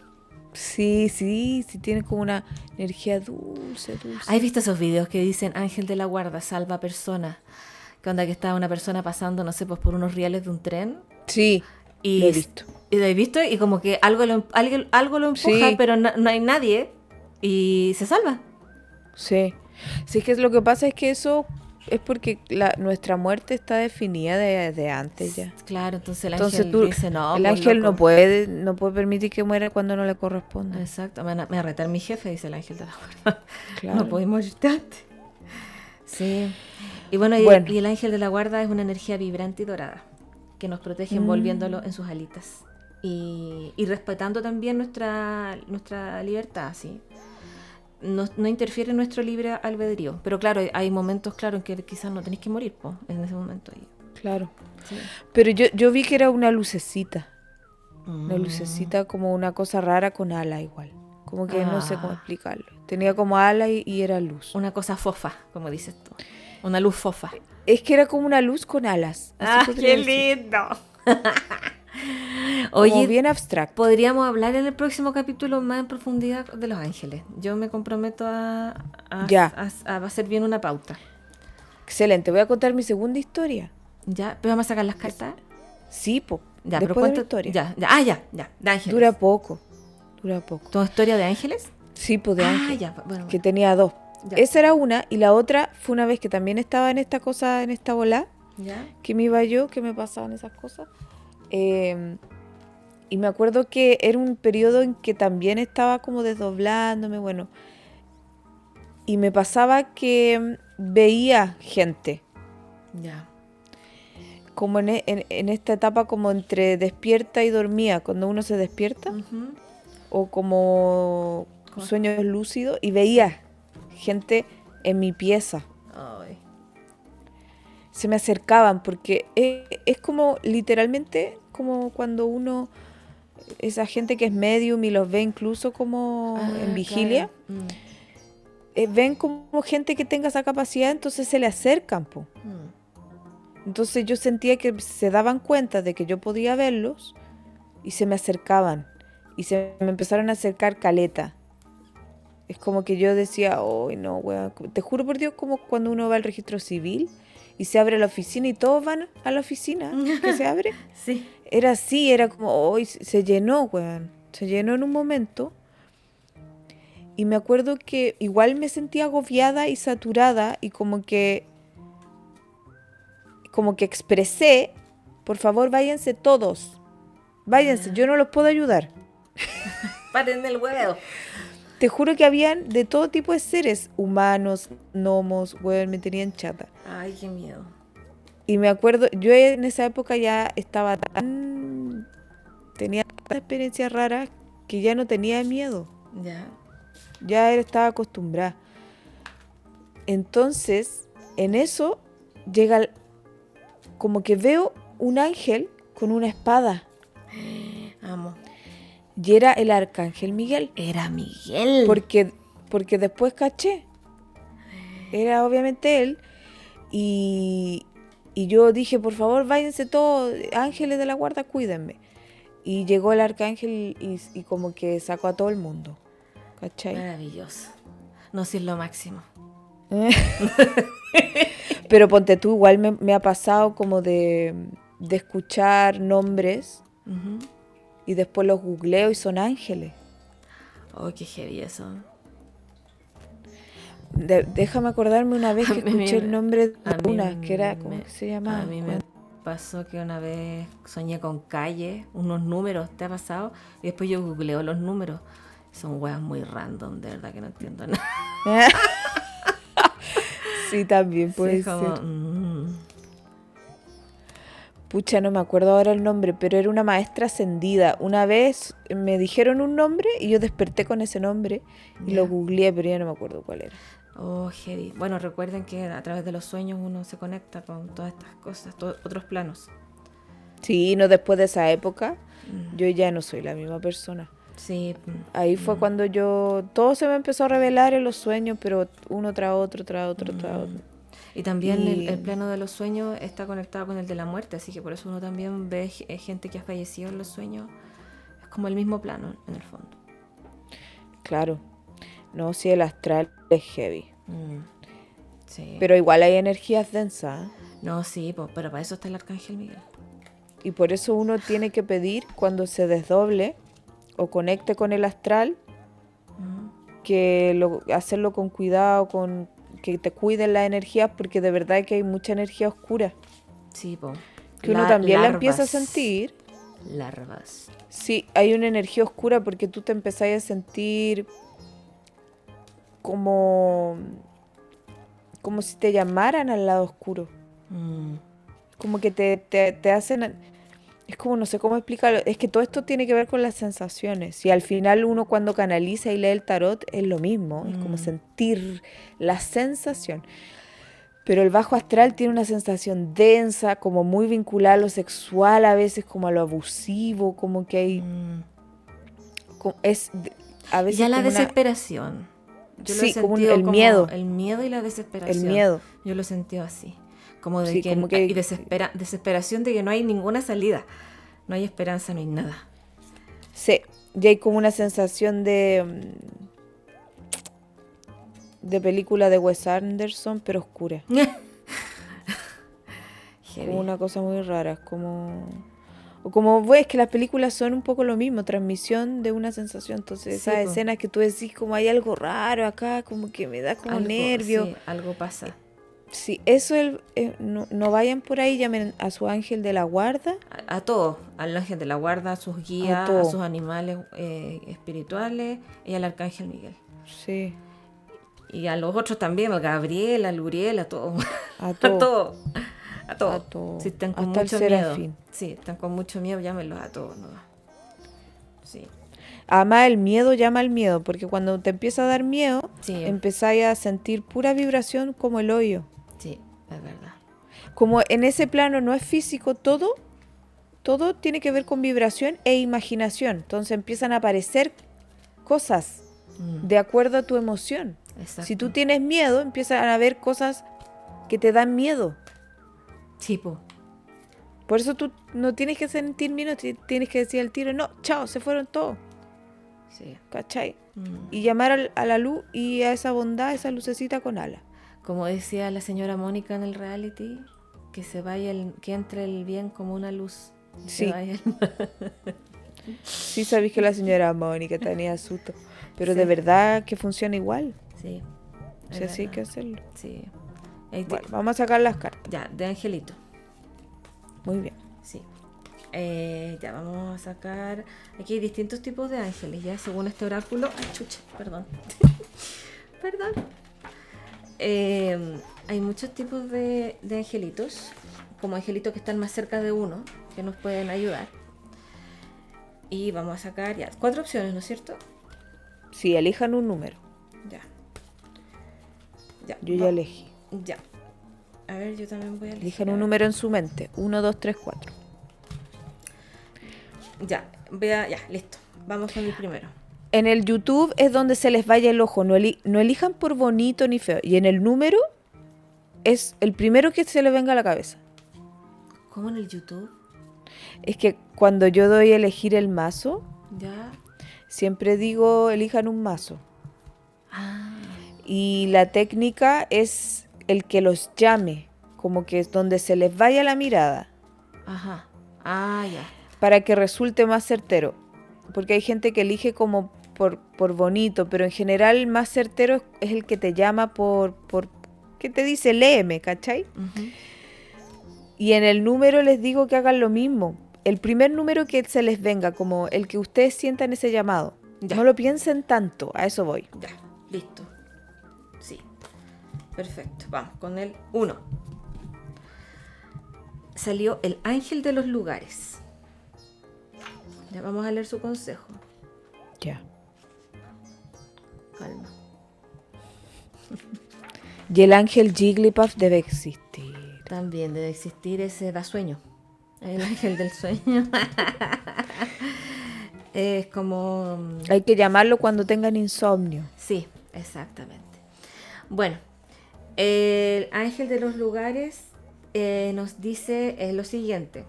Sí, sí, sí, tiene como una energía dulce, dulce. ¿Has visto esos videos que dicen ángel de la guarda, salva personas? Que onda que está una persona pasando, no sé, pues por unos rieles de un tren. Sí, Y, lo he visto. y lo he visto y como que algo lo, alguien- algo lo empuja, Sí. pero no, no hay nadie y se salva. Sí. Sí, es que lo que pasa es que eso es porque la, nuestra muerte está definida de, de antes ya. Claro, entonces el Entonces ángel tú, dice, no, el pues, ángel no loco". puede, no puede permitir que muera cuando no le corresponde. Exacto, me va a- me retar mi jefe, dice el ángel de la guarda. Claro. No podéis morirte antes. Sí. Y bueno, y, Bueno. y el ángel de la guarda es una energía vibrante y dorada que nos protege Mm. envolviéndolo en sus alitas. y, y respetando también nuestra, nuestra libertad, ¿sí? No, no interfiere en nuestro libre albedrío. Pero claro, hay- momentos, claro, en que quizás no tenéis que morir, po, en ese momento. ahí. Claro. Sí. Pero yo, yo vi que era una lucecita. Una Mm. lucecita como una cosa rara con ala igual. Como que no sé cómo Ah. explicarlo. Tenía como ala y, y era luz. Una cosa fofa, como dices tú. Una luz fofa. Es que era como una luz con alas. así ¡Ah, qué decir. lindo! Como Oye, bien abstracto. podríamos hablar en el próximo capítulo más en profundidad de los ángeles. Yo me comprometo a, a, Ya. a- a hacer bien una pauta. Excelente. Voy a contar mi segunda historia. ¿Ya? ¿Pero vamos a sacar las cartas? Sí, po. Ya, pero Después de cuenta- historia. Ya, ya. Ah, ya, ya. De ángeles. Dura poco. Dura poco. ¿Tu historia de ángeles? Sí, pues de ah, ángel. ya. Bueno, Que tenía dos. Ya. Esa era una. Y la otra fue una vez que también estaba en esta cosa, en esta bola. ¿Ya? que me iba yo, que me pasaban esas cosas. Eh, y me acuerdo que era un periodo en que también estaba como desdoblándome, bueno. Y me pasaba que mm, veía gente, Ya. como en, e- en- en esta etapa como entre despierta y dormía, cuando uno se despierta, o como ¿Cómo? sueños lúcidos, y veía gente en mi pieza. Ay. se me acercaban porque es, es como literalmente como cuando uno esa gente que es medium y los ve incluso como Ah, en vigilia claro. Mm, eh, ven como gente que tenga esa capacidad entonces se le acercan po. mm. entonces yo sentía que se daban cuenta de que yo podía verlos y se me acercaban y se me empezaron a acercar caleta es como que yo decía, oh, no, weón. Te juro por Dios, como cuando uno va al registro civil y se abre la oficina y todos van a la oficina que se abre. Sí. Era así, era como, hoy se llenó, weón. Se llenó en un momento. Y me acuerdo que igual me sentía agobiada y saturada y como que, como que expresé, por favor, váyanse todos. Váyanse, Ya. yo no los puedo ayudar. Paren el huevo. Te juro que habían de todo tipo de seres, humanos, gnomos, weón, me tenían chata. Ay, qué miedo. Y me acuerdo, yo en esa época ya estaba tan... tenía tantas experiencias raras que ya no tenía miedo. Ya. Ya estaba acostumbrada. Entonces, en eso llega el- como que veo un ángel con una espada. Amo. Y era el arcángel Miguel. Era Miguel. Porque, porque después caché. Era obviamente él. Y, y yo dije, por favor, váyanse todos, ángeles de la guarda, cuídenme. Y llegó el arcángel y, y como que sacó a todo el mundo. ¿Cachai? Maravilloso. No, si es lo máximo. Pero ponte tú, igual me, me ha pasado como de, de escuchar nombres y después los googleo y son ángeles. Oh, qué heavy eso. De- déjame acordarme una vez que escuché el nombre de mí una, que era, me- ¿cómo que se llamaba? A mí me pasó que una vez soñé con calle, unos números, ¿te ha pasado? Y después yo googleo los números. Son weas muy random, de verdad que no entiendo nada. sí, también Sí, puede como, ser. mm, Pucha, no me acuerdo ahora el nombre, pero era una maestra ascendida. Una vez me dijeron un nombre y yo desperté con ese nombre y lo googleé, pero ya no me acuerdo cuál era. Oh, heavy. Bueno, recuerden que a través de los sueños uno se conecta con todas estas cosas, otros planos. Sí, no después de esa época, Mm, yo ya no soy la misma persona. Sí. mm, Ahí fue mm, cuando yo, todo se me empezó a revelar en los sueños, pero uno tras otro, tras otro, tras mm. otro. Y también el, Y- el plano de los sueños está conectado con el de la muerte, así que por eso uno también ve eh, gente que ha fallecido en los sueños. Es como el mismo plano, en el fondo. Claro. No, sí, el astral es heavy. Mm, Sí. Pero igual hay energías densas. ¿eh? No, sí, po, pero para eso está el Arcángel Miguel. Y por eso uno tiene que pedir cuando se desdoble o conecte con el astral, Mm, que lo, hacerlo con cuidado, con que te cuiden las energías, porque de verdad que hay mucha energía oscura. Sí, po. Que uno también la empieza a sentir. Larvas. Sí, hay una energía oscura porque tú te empezás a sentir como, como si te llamaran al lado oscuro. Mm, Como que te, te, te hacen... Es como, no sé cómo explicarlo. Es que todo esto tiene que ver con las sensaciones. Y al final uno cuando canaliza y lee el tarot es lo mismo. Es como Mm. sentir la sensación. Pero el bajo astral tiene una sensación densa, como muy vinculada a lo sexual, a veces como a lo abusivo, como que hay... Mm. Es a veces Ya la una- Yo lo he Sí, como el miedo. El miedo y la el desesperación. miedo. Yo lo he sentido así. Como de Sí, que, como que- y desespera, desesperación de que no hay ninguna salida. No hay esperanza, no hay nada. Sí, y hay como una sensación de... mm, de película de Wes Anderson, pero oscura. Como una cosa muy rara, es como... O como ves que las películas son un poco lo mismo, transmisión de una sensación. Entonces, Sí, esas po. escenas que tú decís como hay algo raro acá, como que me da como Algo- nervio. sí, algo pasa. Sí, eso el- eh, no, no vayan por ahí, llamen a su ángel de la guarda. A, a todo, al ángel de la guarda, a sus guías, a, sus animales eh, espirituales y al arcángel Miguel. Sí, Y a los otros también, al Gabriel, a todo. a A todo. todo. A todo. A están con Hasta mucho miedo. Sí, están con mucho miedo, llámenlos a todos. ¿no? Sí. Además, el miedo llama al miedo, porque cuando te empieza a dar miedo, Sí. empezáis a sentir pura vibración como el hoyo. Sí, es verdad. Como en ese plano no es físico todo, todo tiene que ver con vibración e imaginación. Entonces empiezan a aparecer cosas Mm, de acuerdo a tu emoción. exacto. Si tú tienes miedo, empiezan a ver cosas que te dan miedo. Sí, po. Por eso tú no tienes que sentir ti- tienes que decir al tiro, no, chao, se fueron todos, Sí. ¿cachai? Mm. Y llamar al- a la luz y a esa bondad, esa lucecita con ala. Como decía la señora Mónica en el reality, que se vaya el, que entre el bien como una luz. Sí. vaya el- Sí sabéis que la señora Mónica tenía susto, pero Sí. de verdad que funciona igual. Sí. Sí, así hay que hacerlo. Sí. Ahí te- Bueno, vamos a sacar las cartas. Ya, de Angelito. Muy bien. Sí. Eh, ya vamos a sacar. Aquí hay distintos tipos de ángeles, ya según este oráculo. Ay, chucha, perdón. perdón. Eh, hay muchos tipos de, de angelitos, como angelitos que están más cerca de uno, que nos pueden ayudar. Y vamos a sacar ya cuatro opciones, ¿no es cierto? Sí, elijan un número. Ya. Ya. Yo va- ya elegí. Ya. A ver, yo también voy a elegir. Elijan a un número en su mente. 1, 2, 3, 4. Ya, vea, ya, listo. Vamos con el primero. En el YouTube es donde se les vaya el ojo. No, eli- no elijan por bonito ni feo. Y en el número es el primero que se les venga a la cabeza. ¿Cómo en el YouTube? Es que cuando yo doy a elegir el mazo, Ya. siempre digo elijan un mazo. Ah. Y la técnica es el que los llame, como que es donde se les vaya la mirada, Ajá. Ah, ya. para que resulte más certero. Porque hay gente que elige como por, por bonito, pero en general el más certero es, el que te llama por, por... ¿Qué te dice? Léeme, ¿cachai? Y en el número les digo que hagan lo mismo. El primer número que se les venga, como el que ustedes sientan ese llamado. Ya. No lo piensen tanto, a eso voy. Ya, listo. Perfecto. Vamos con el 1. Salió el ángel de los lugares. Ya vamos a leer su consejo. Ya. Calma. Y el ángel Jigglypuff debe existir. También debe existir ese da sueño. El ángel del sueño. es como. mm, Hay que llamarlo cuando tengan insomnio. Sí, exactamente. Bueno, el ángel de los lugares eh, nos dice eh, lo siguiente,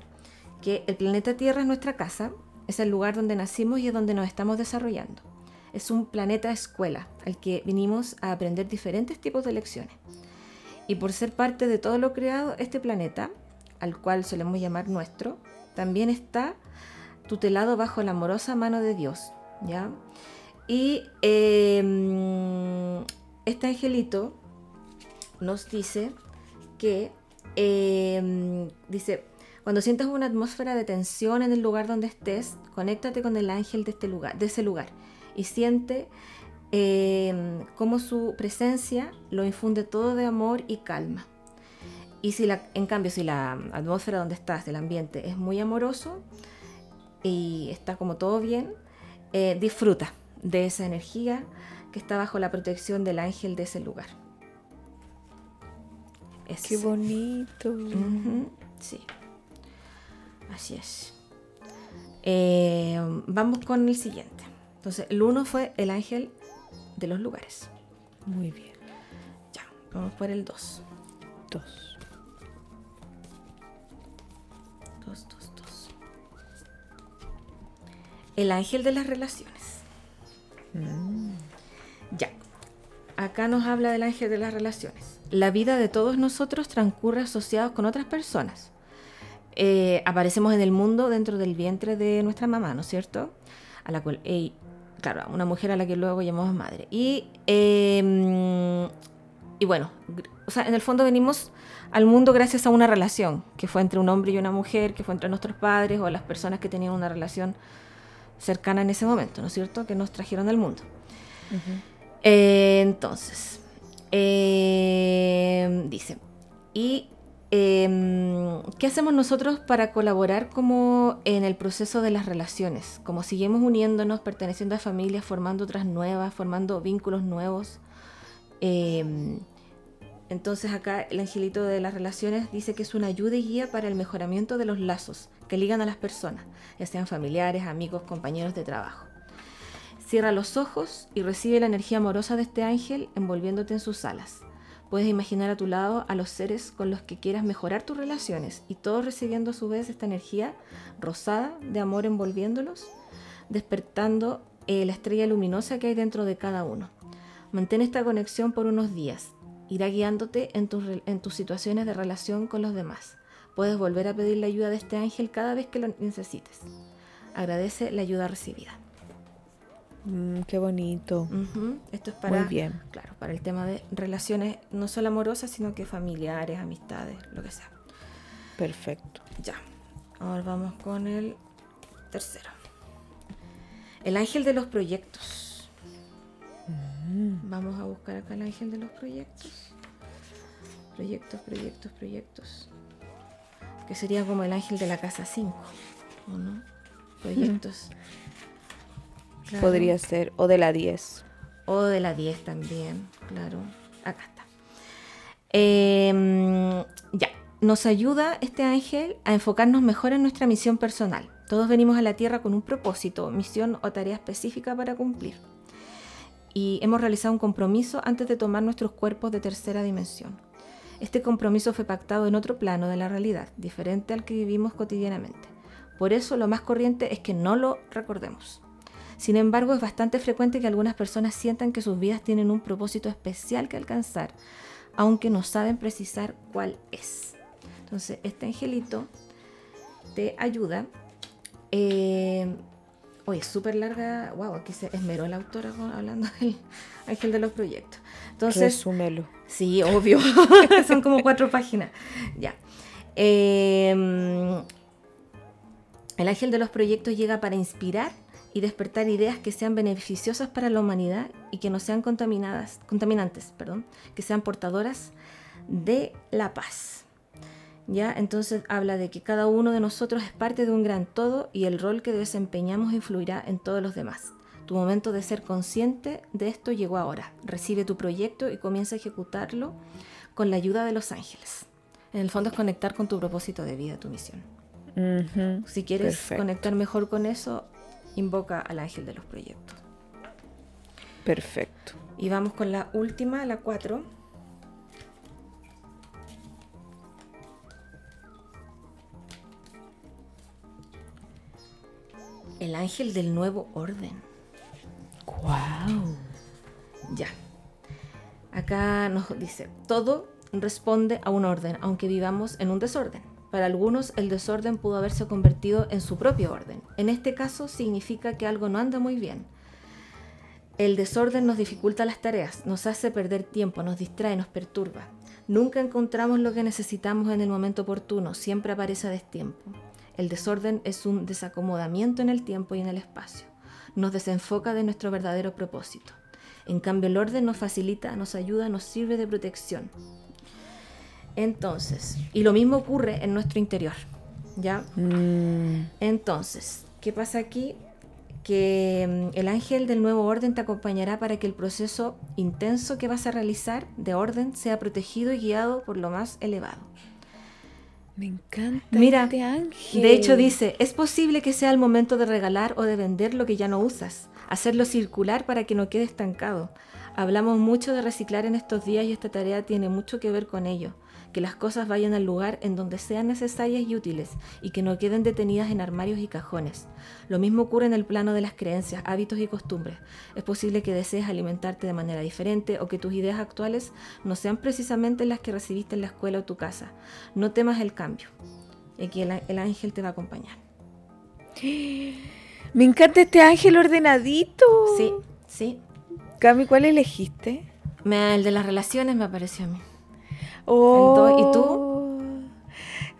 que el planeta Tierra es nuestra casa, es el lugar donde nacimos y es donde nos estamos desarrollando. Es un planeta escuela al que vinimos a aprender diferentes tipos de lecciones. Y por ser parte de todo lo creado, este planeta, al cual solemos llamar nuestro, también está tutelado bajo la amorosa mano de Dios, ¿ya? Y eh, este angelito nos dice que, eh, dice, cuando sientas una atmósfera de tensión en el lugar donde estés, conéctate con el ángel de, este lugar, de ese lugar y siente eh, cómo su presencia lo infunde todo de amor y calma. Y si la, en cambio, si la atmósfera donde estás, el ambiente, es muy amoroso y está como todo bien, eh, disfruta de esa energía que está bajo la protección del ángel de ese lugar. Qué bonito. Sí. Así es. Eh, vamos con el siguiente. Entonces, el uno fue el ángel de los lugares. Muy bien. Ya, vamos por el 2. 2. 2, 2, 2. El ángel de las relaciones. Mm. Ya. Acá nos habla del ángel de las relaciones. La vida de todos nosotros transcurre asociados con otras personas. Eh, aparecemos en el mundo dentro del vientre de nuestra mamá, ¿no es cierto? A la cual, claro, una mujer a la que luego llamamos madre. Y, em, y bueno, o sea, en el fondo venimos al mundo gracias a una relación, que fue entre un hombre y una mujer, que fue entre nuestros padres o las personas que tenían una relación cercana en ese momento, ¿no es cierto? Que nos trajeron al mundo. Eh, entonces, eh, dice, y Em, ¿Qué hacemos nosotros para colaborar como en el proceso de las relaciones? Como seguimos uniéndonos, perteneciendo a familias, formando otras nuevas, formando vínculos nuevos. Em, entonces acá el angelito de las relaciones dice que es una ayuda y guía para el mejoramiento de los lazos que ligan a las personas, ya sean familiares, amigos, compañeros de trabajo. Cierra los ojos y recibe la energía amorosa de este ángel envolviéndote en sus alas. Puedes imaginar a tu lado a los seres con los que quieras mejorar tus relaciones y todos recibiendo a su vez esta energía rosada de amor envolviéndolos, despertando eh, la estrella luminosa que hay dentro de cada uno. Mantén esta conexión por unos días. Irá guiándote en tus, en tus situaciones de relación con los demás. Puedes volver a pedir la ayuda de este ángel cada vez que lo necesites. Agradece la ayuda recibida. Mm, qué bonito. Esto es para, Muy bien. claro, para el tema de relaciones no solo amorosas, sino que familiares, amistades, lo que sea. Perfecto. Ya. Ahora vamos con el tercero. El ángel de los proyectos. Mm. Vamos a buscar acá el ángel de los proyectos. Proyectos, proyectos, proyectos. Que sería como el ángel de la casa 5, ¿o no? Proyectos. Claro. Podría ser. O de la 10. O de la 10 también, claro. Acá está. Eh, ya, nos ayuda este ángel a enfocarnos mejor en nuestra misión personal. Todos venimos a la Tierra con un propósito, misión o tarea específica para cumplir. Y hemos realizado un compromiso antes de tomar nuestros cuerpos de tercera dimensión. Este compromiso fue pactado en otro plano de la realidad, diferente al que vivimos cotidianamente. Por eso lo más corriente es que no lo recordemos. Sin embargo, es bastante frecuente que algunas personas sientan que sus vidas tienen un propósito especial que alcanzar, aunque no saben precisar cuál es. Entonces, este angelito te ayuda. Eh, Oye, súper larga. Wow, aquí se esmeró la autora hablando del ángel de los proyectos. Entonces, Resúmelo. Sí, obvio. Son como cuatro páginas. Ya. Eh, el ángel de los proyectos llega para inspirar y despertar ideas que sean beneficiosas para la humanidad y que no sean contaminadas, contaminantes, perdón, que sean portadoras de la paz. ¿Ya? Entonces habla de que cada uno de nosotros es parte de un gran todo y el rol que desempeñamos influirá en todos los demás. Tu momento de ser consciente de esto llegó ahora. Recibe tu proyecto y comienza a ejecutarlo con la ayuda de los ángeles. En el fondo es conectar con tu propósito de vida, tu misión. Si quieres Perfecto. conectar mejor con eso, invoca al ángel de los proyectos. Perfecto. Y vamos con la última, la 4. El ángel del nuevo orden. Wow. Ya. Acá nos dice, todo responde a un orden, aunque vivamos en un desorden. Para algunos el desorden pudo haberse convertido en su propio orden. En este caso significa que algo no anda muy bien. El desorden nos dificulta las tareas, nos hace perder tiempo, nos distrae, nos perturba. Nunca encontramos lo que necesitamos en el momento oportuno, siempre aparece a destiempo. El desorden es un desacomodamiento en el tiempo y en el espacio. Nos desenfoca de nuestro verdadero propósito. En cambio, el orden nos facilita, nos ayuda, nos sirve de protección. Entonces, y lo mismo ocurre en nuestro interior, ¿ya? Mm, Entonces, ¿qué pasa aquí? Que mm, el ángel del nuevo orden te acompañará para que el proceso intenso que vas a realizar de orden sea protegido y guiado por lo más elevado. me encanta Mira, este ángel. De hecho dice, es posible que sea el momento de regalar o de vender lo que ya no usas, hacerlo circular para que no quede estancado. Hablamos mucho de reciclar en estos días y esta tarea tiene mucho que ver con ello. Que las cosas vayan al lugar en donde sean necesarias y útiles y que no queden detenidas en armarios y cajones. Lo mismo ocurre en el plano de las creencias, hábitos y costumbres. Es posible que desees alimentarte de manera diferente o que tus ideas actuales no sean precisamente las que recibiste en la escuela o tu casa. No temas el cambio. Aquí el, el ángel te va a acompañar. Me encanta este ángel ordenadito. Sí, sí. Cami, ¿cuál elegiste? Me- el de las relaciones me apareció a mí. Oh. ¿y tú?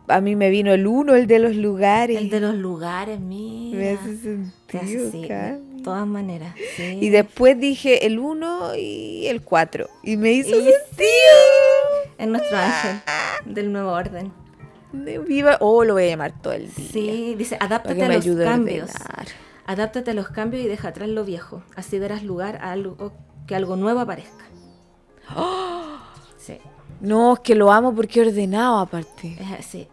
A mí me vino el uno, el de los lugares. El de los lugares, mira. Me hace sentido, sí, de todas maneras. sí. Y después dije el 1 y el 4. Y me hizo Y sentido. Es nuestro ángel del nuevo orden. Viva. Oh, lo voy a llamar todo el día. Sí, dice, adáptate a me los a cambios. ordenar. Adáptate a los cambios y deja atrás lo viejo. Así darás lugar a algo que algo nuevo aparezca. Sí, No, es que lo amo porque es ordenado aparte. es así.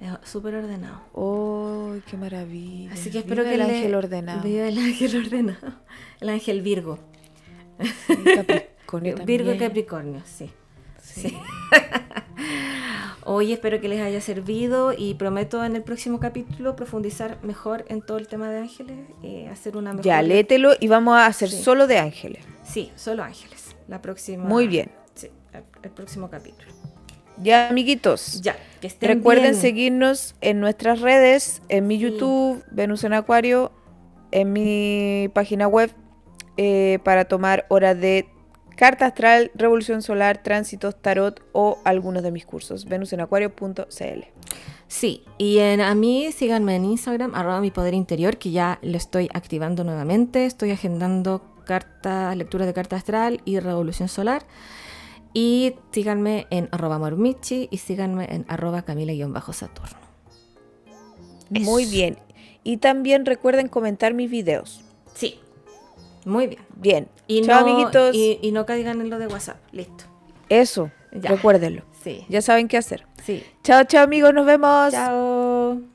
Es súper ordenado. Oh, qué maravilla. Así que espero Viva que el le- ángel ordenado. Viva el ángel ordenado. El ángel Virgo. Capricornio Virgo también. Capricornio, sí. Sí. Hoy espero que les haya servido y prometo en el próximo capítulo profundizar mejor en todo el tema de ángeles, eh, hacer una mejor... Ya, léetelo y vamos a hacer Sí. solo de ángeles. Sí, solo ángeles. La próxima... Muy bien. El, el próximo capítulo. Ya, amiguitos. Ya, que estén Recuerden bien. seguirnos en nuestras redes, en mi Sí. YouTube, Venus en Acuario, en mi página web, eh, para tomar horas de carta astral, revolución solar, tránsitos, tarot o algunos de mis cursos. venusenacuario.cl. Sí, y en, a mí síganme en Instagram, arroba mi poder interior, que ya lo estoy activando nuevamente. Estoy agendando carta, lectura de carta astral y revolución solar. Y síganme en arroba mormichi y síganme en arroba camila-saturno. Muy bien. Y también recuerden comentar mis videos. Sí, muy bien. Bien. Y Chao, no, amiguitos. Y, y no caigan en lo de WhatsApp. Listo. Eso, Ya. recuérdenlo. Sí. Ya saben qué hacer. Sí. Chao, chao, amigos. Nos vemos. Chao.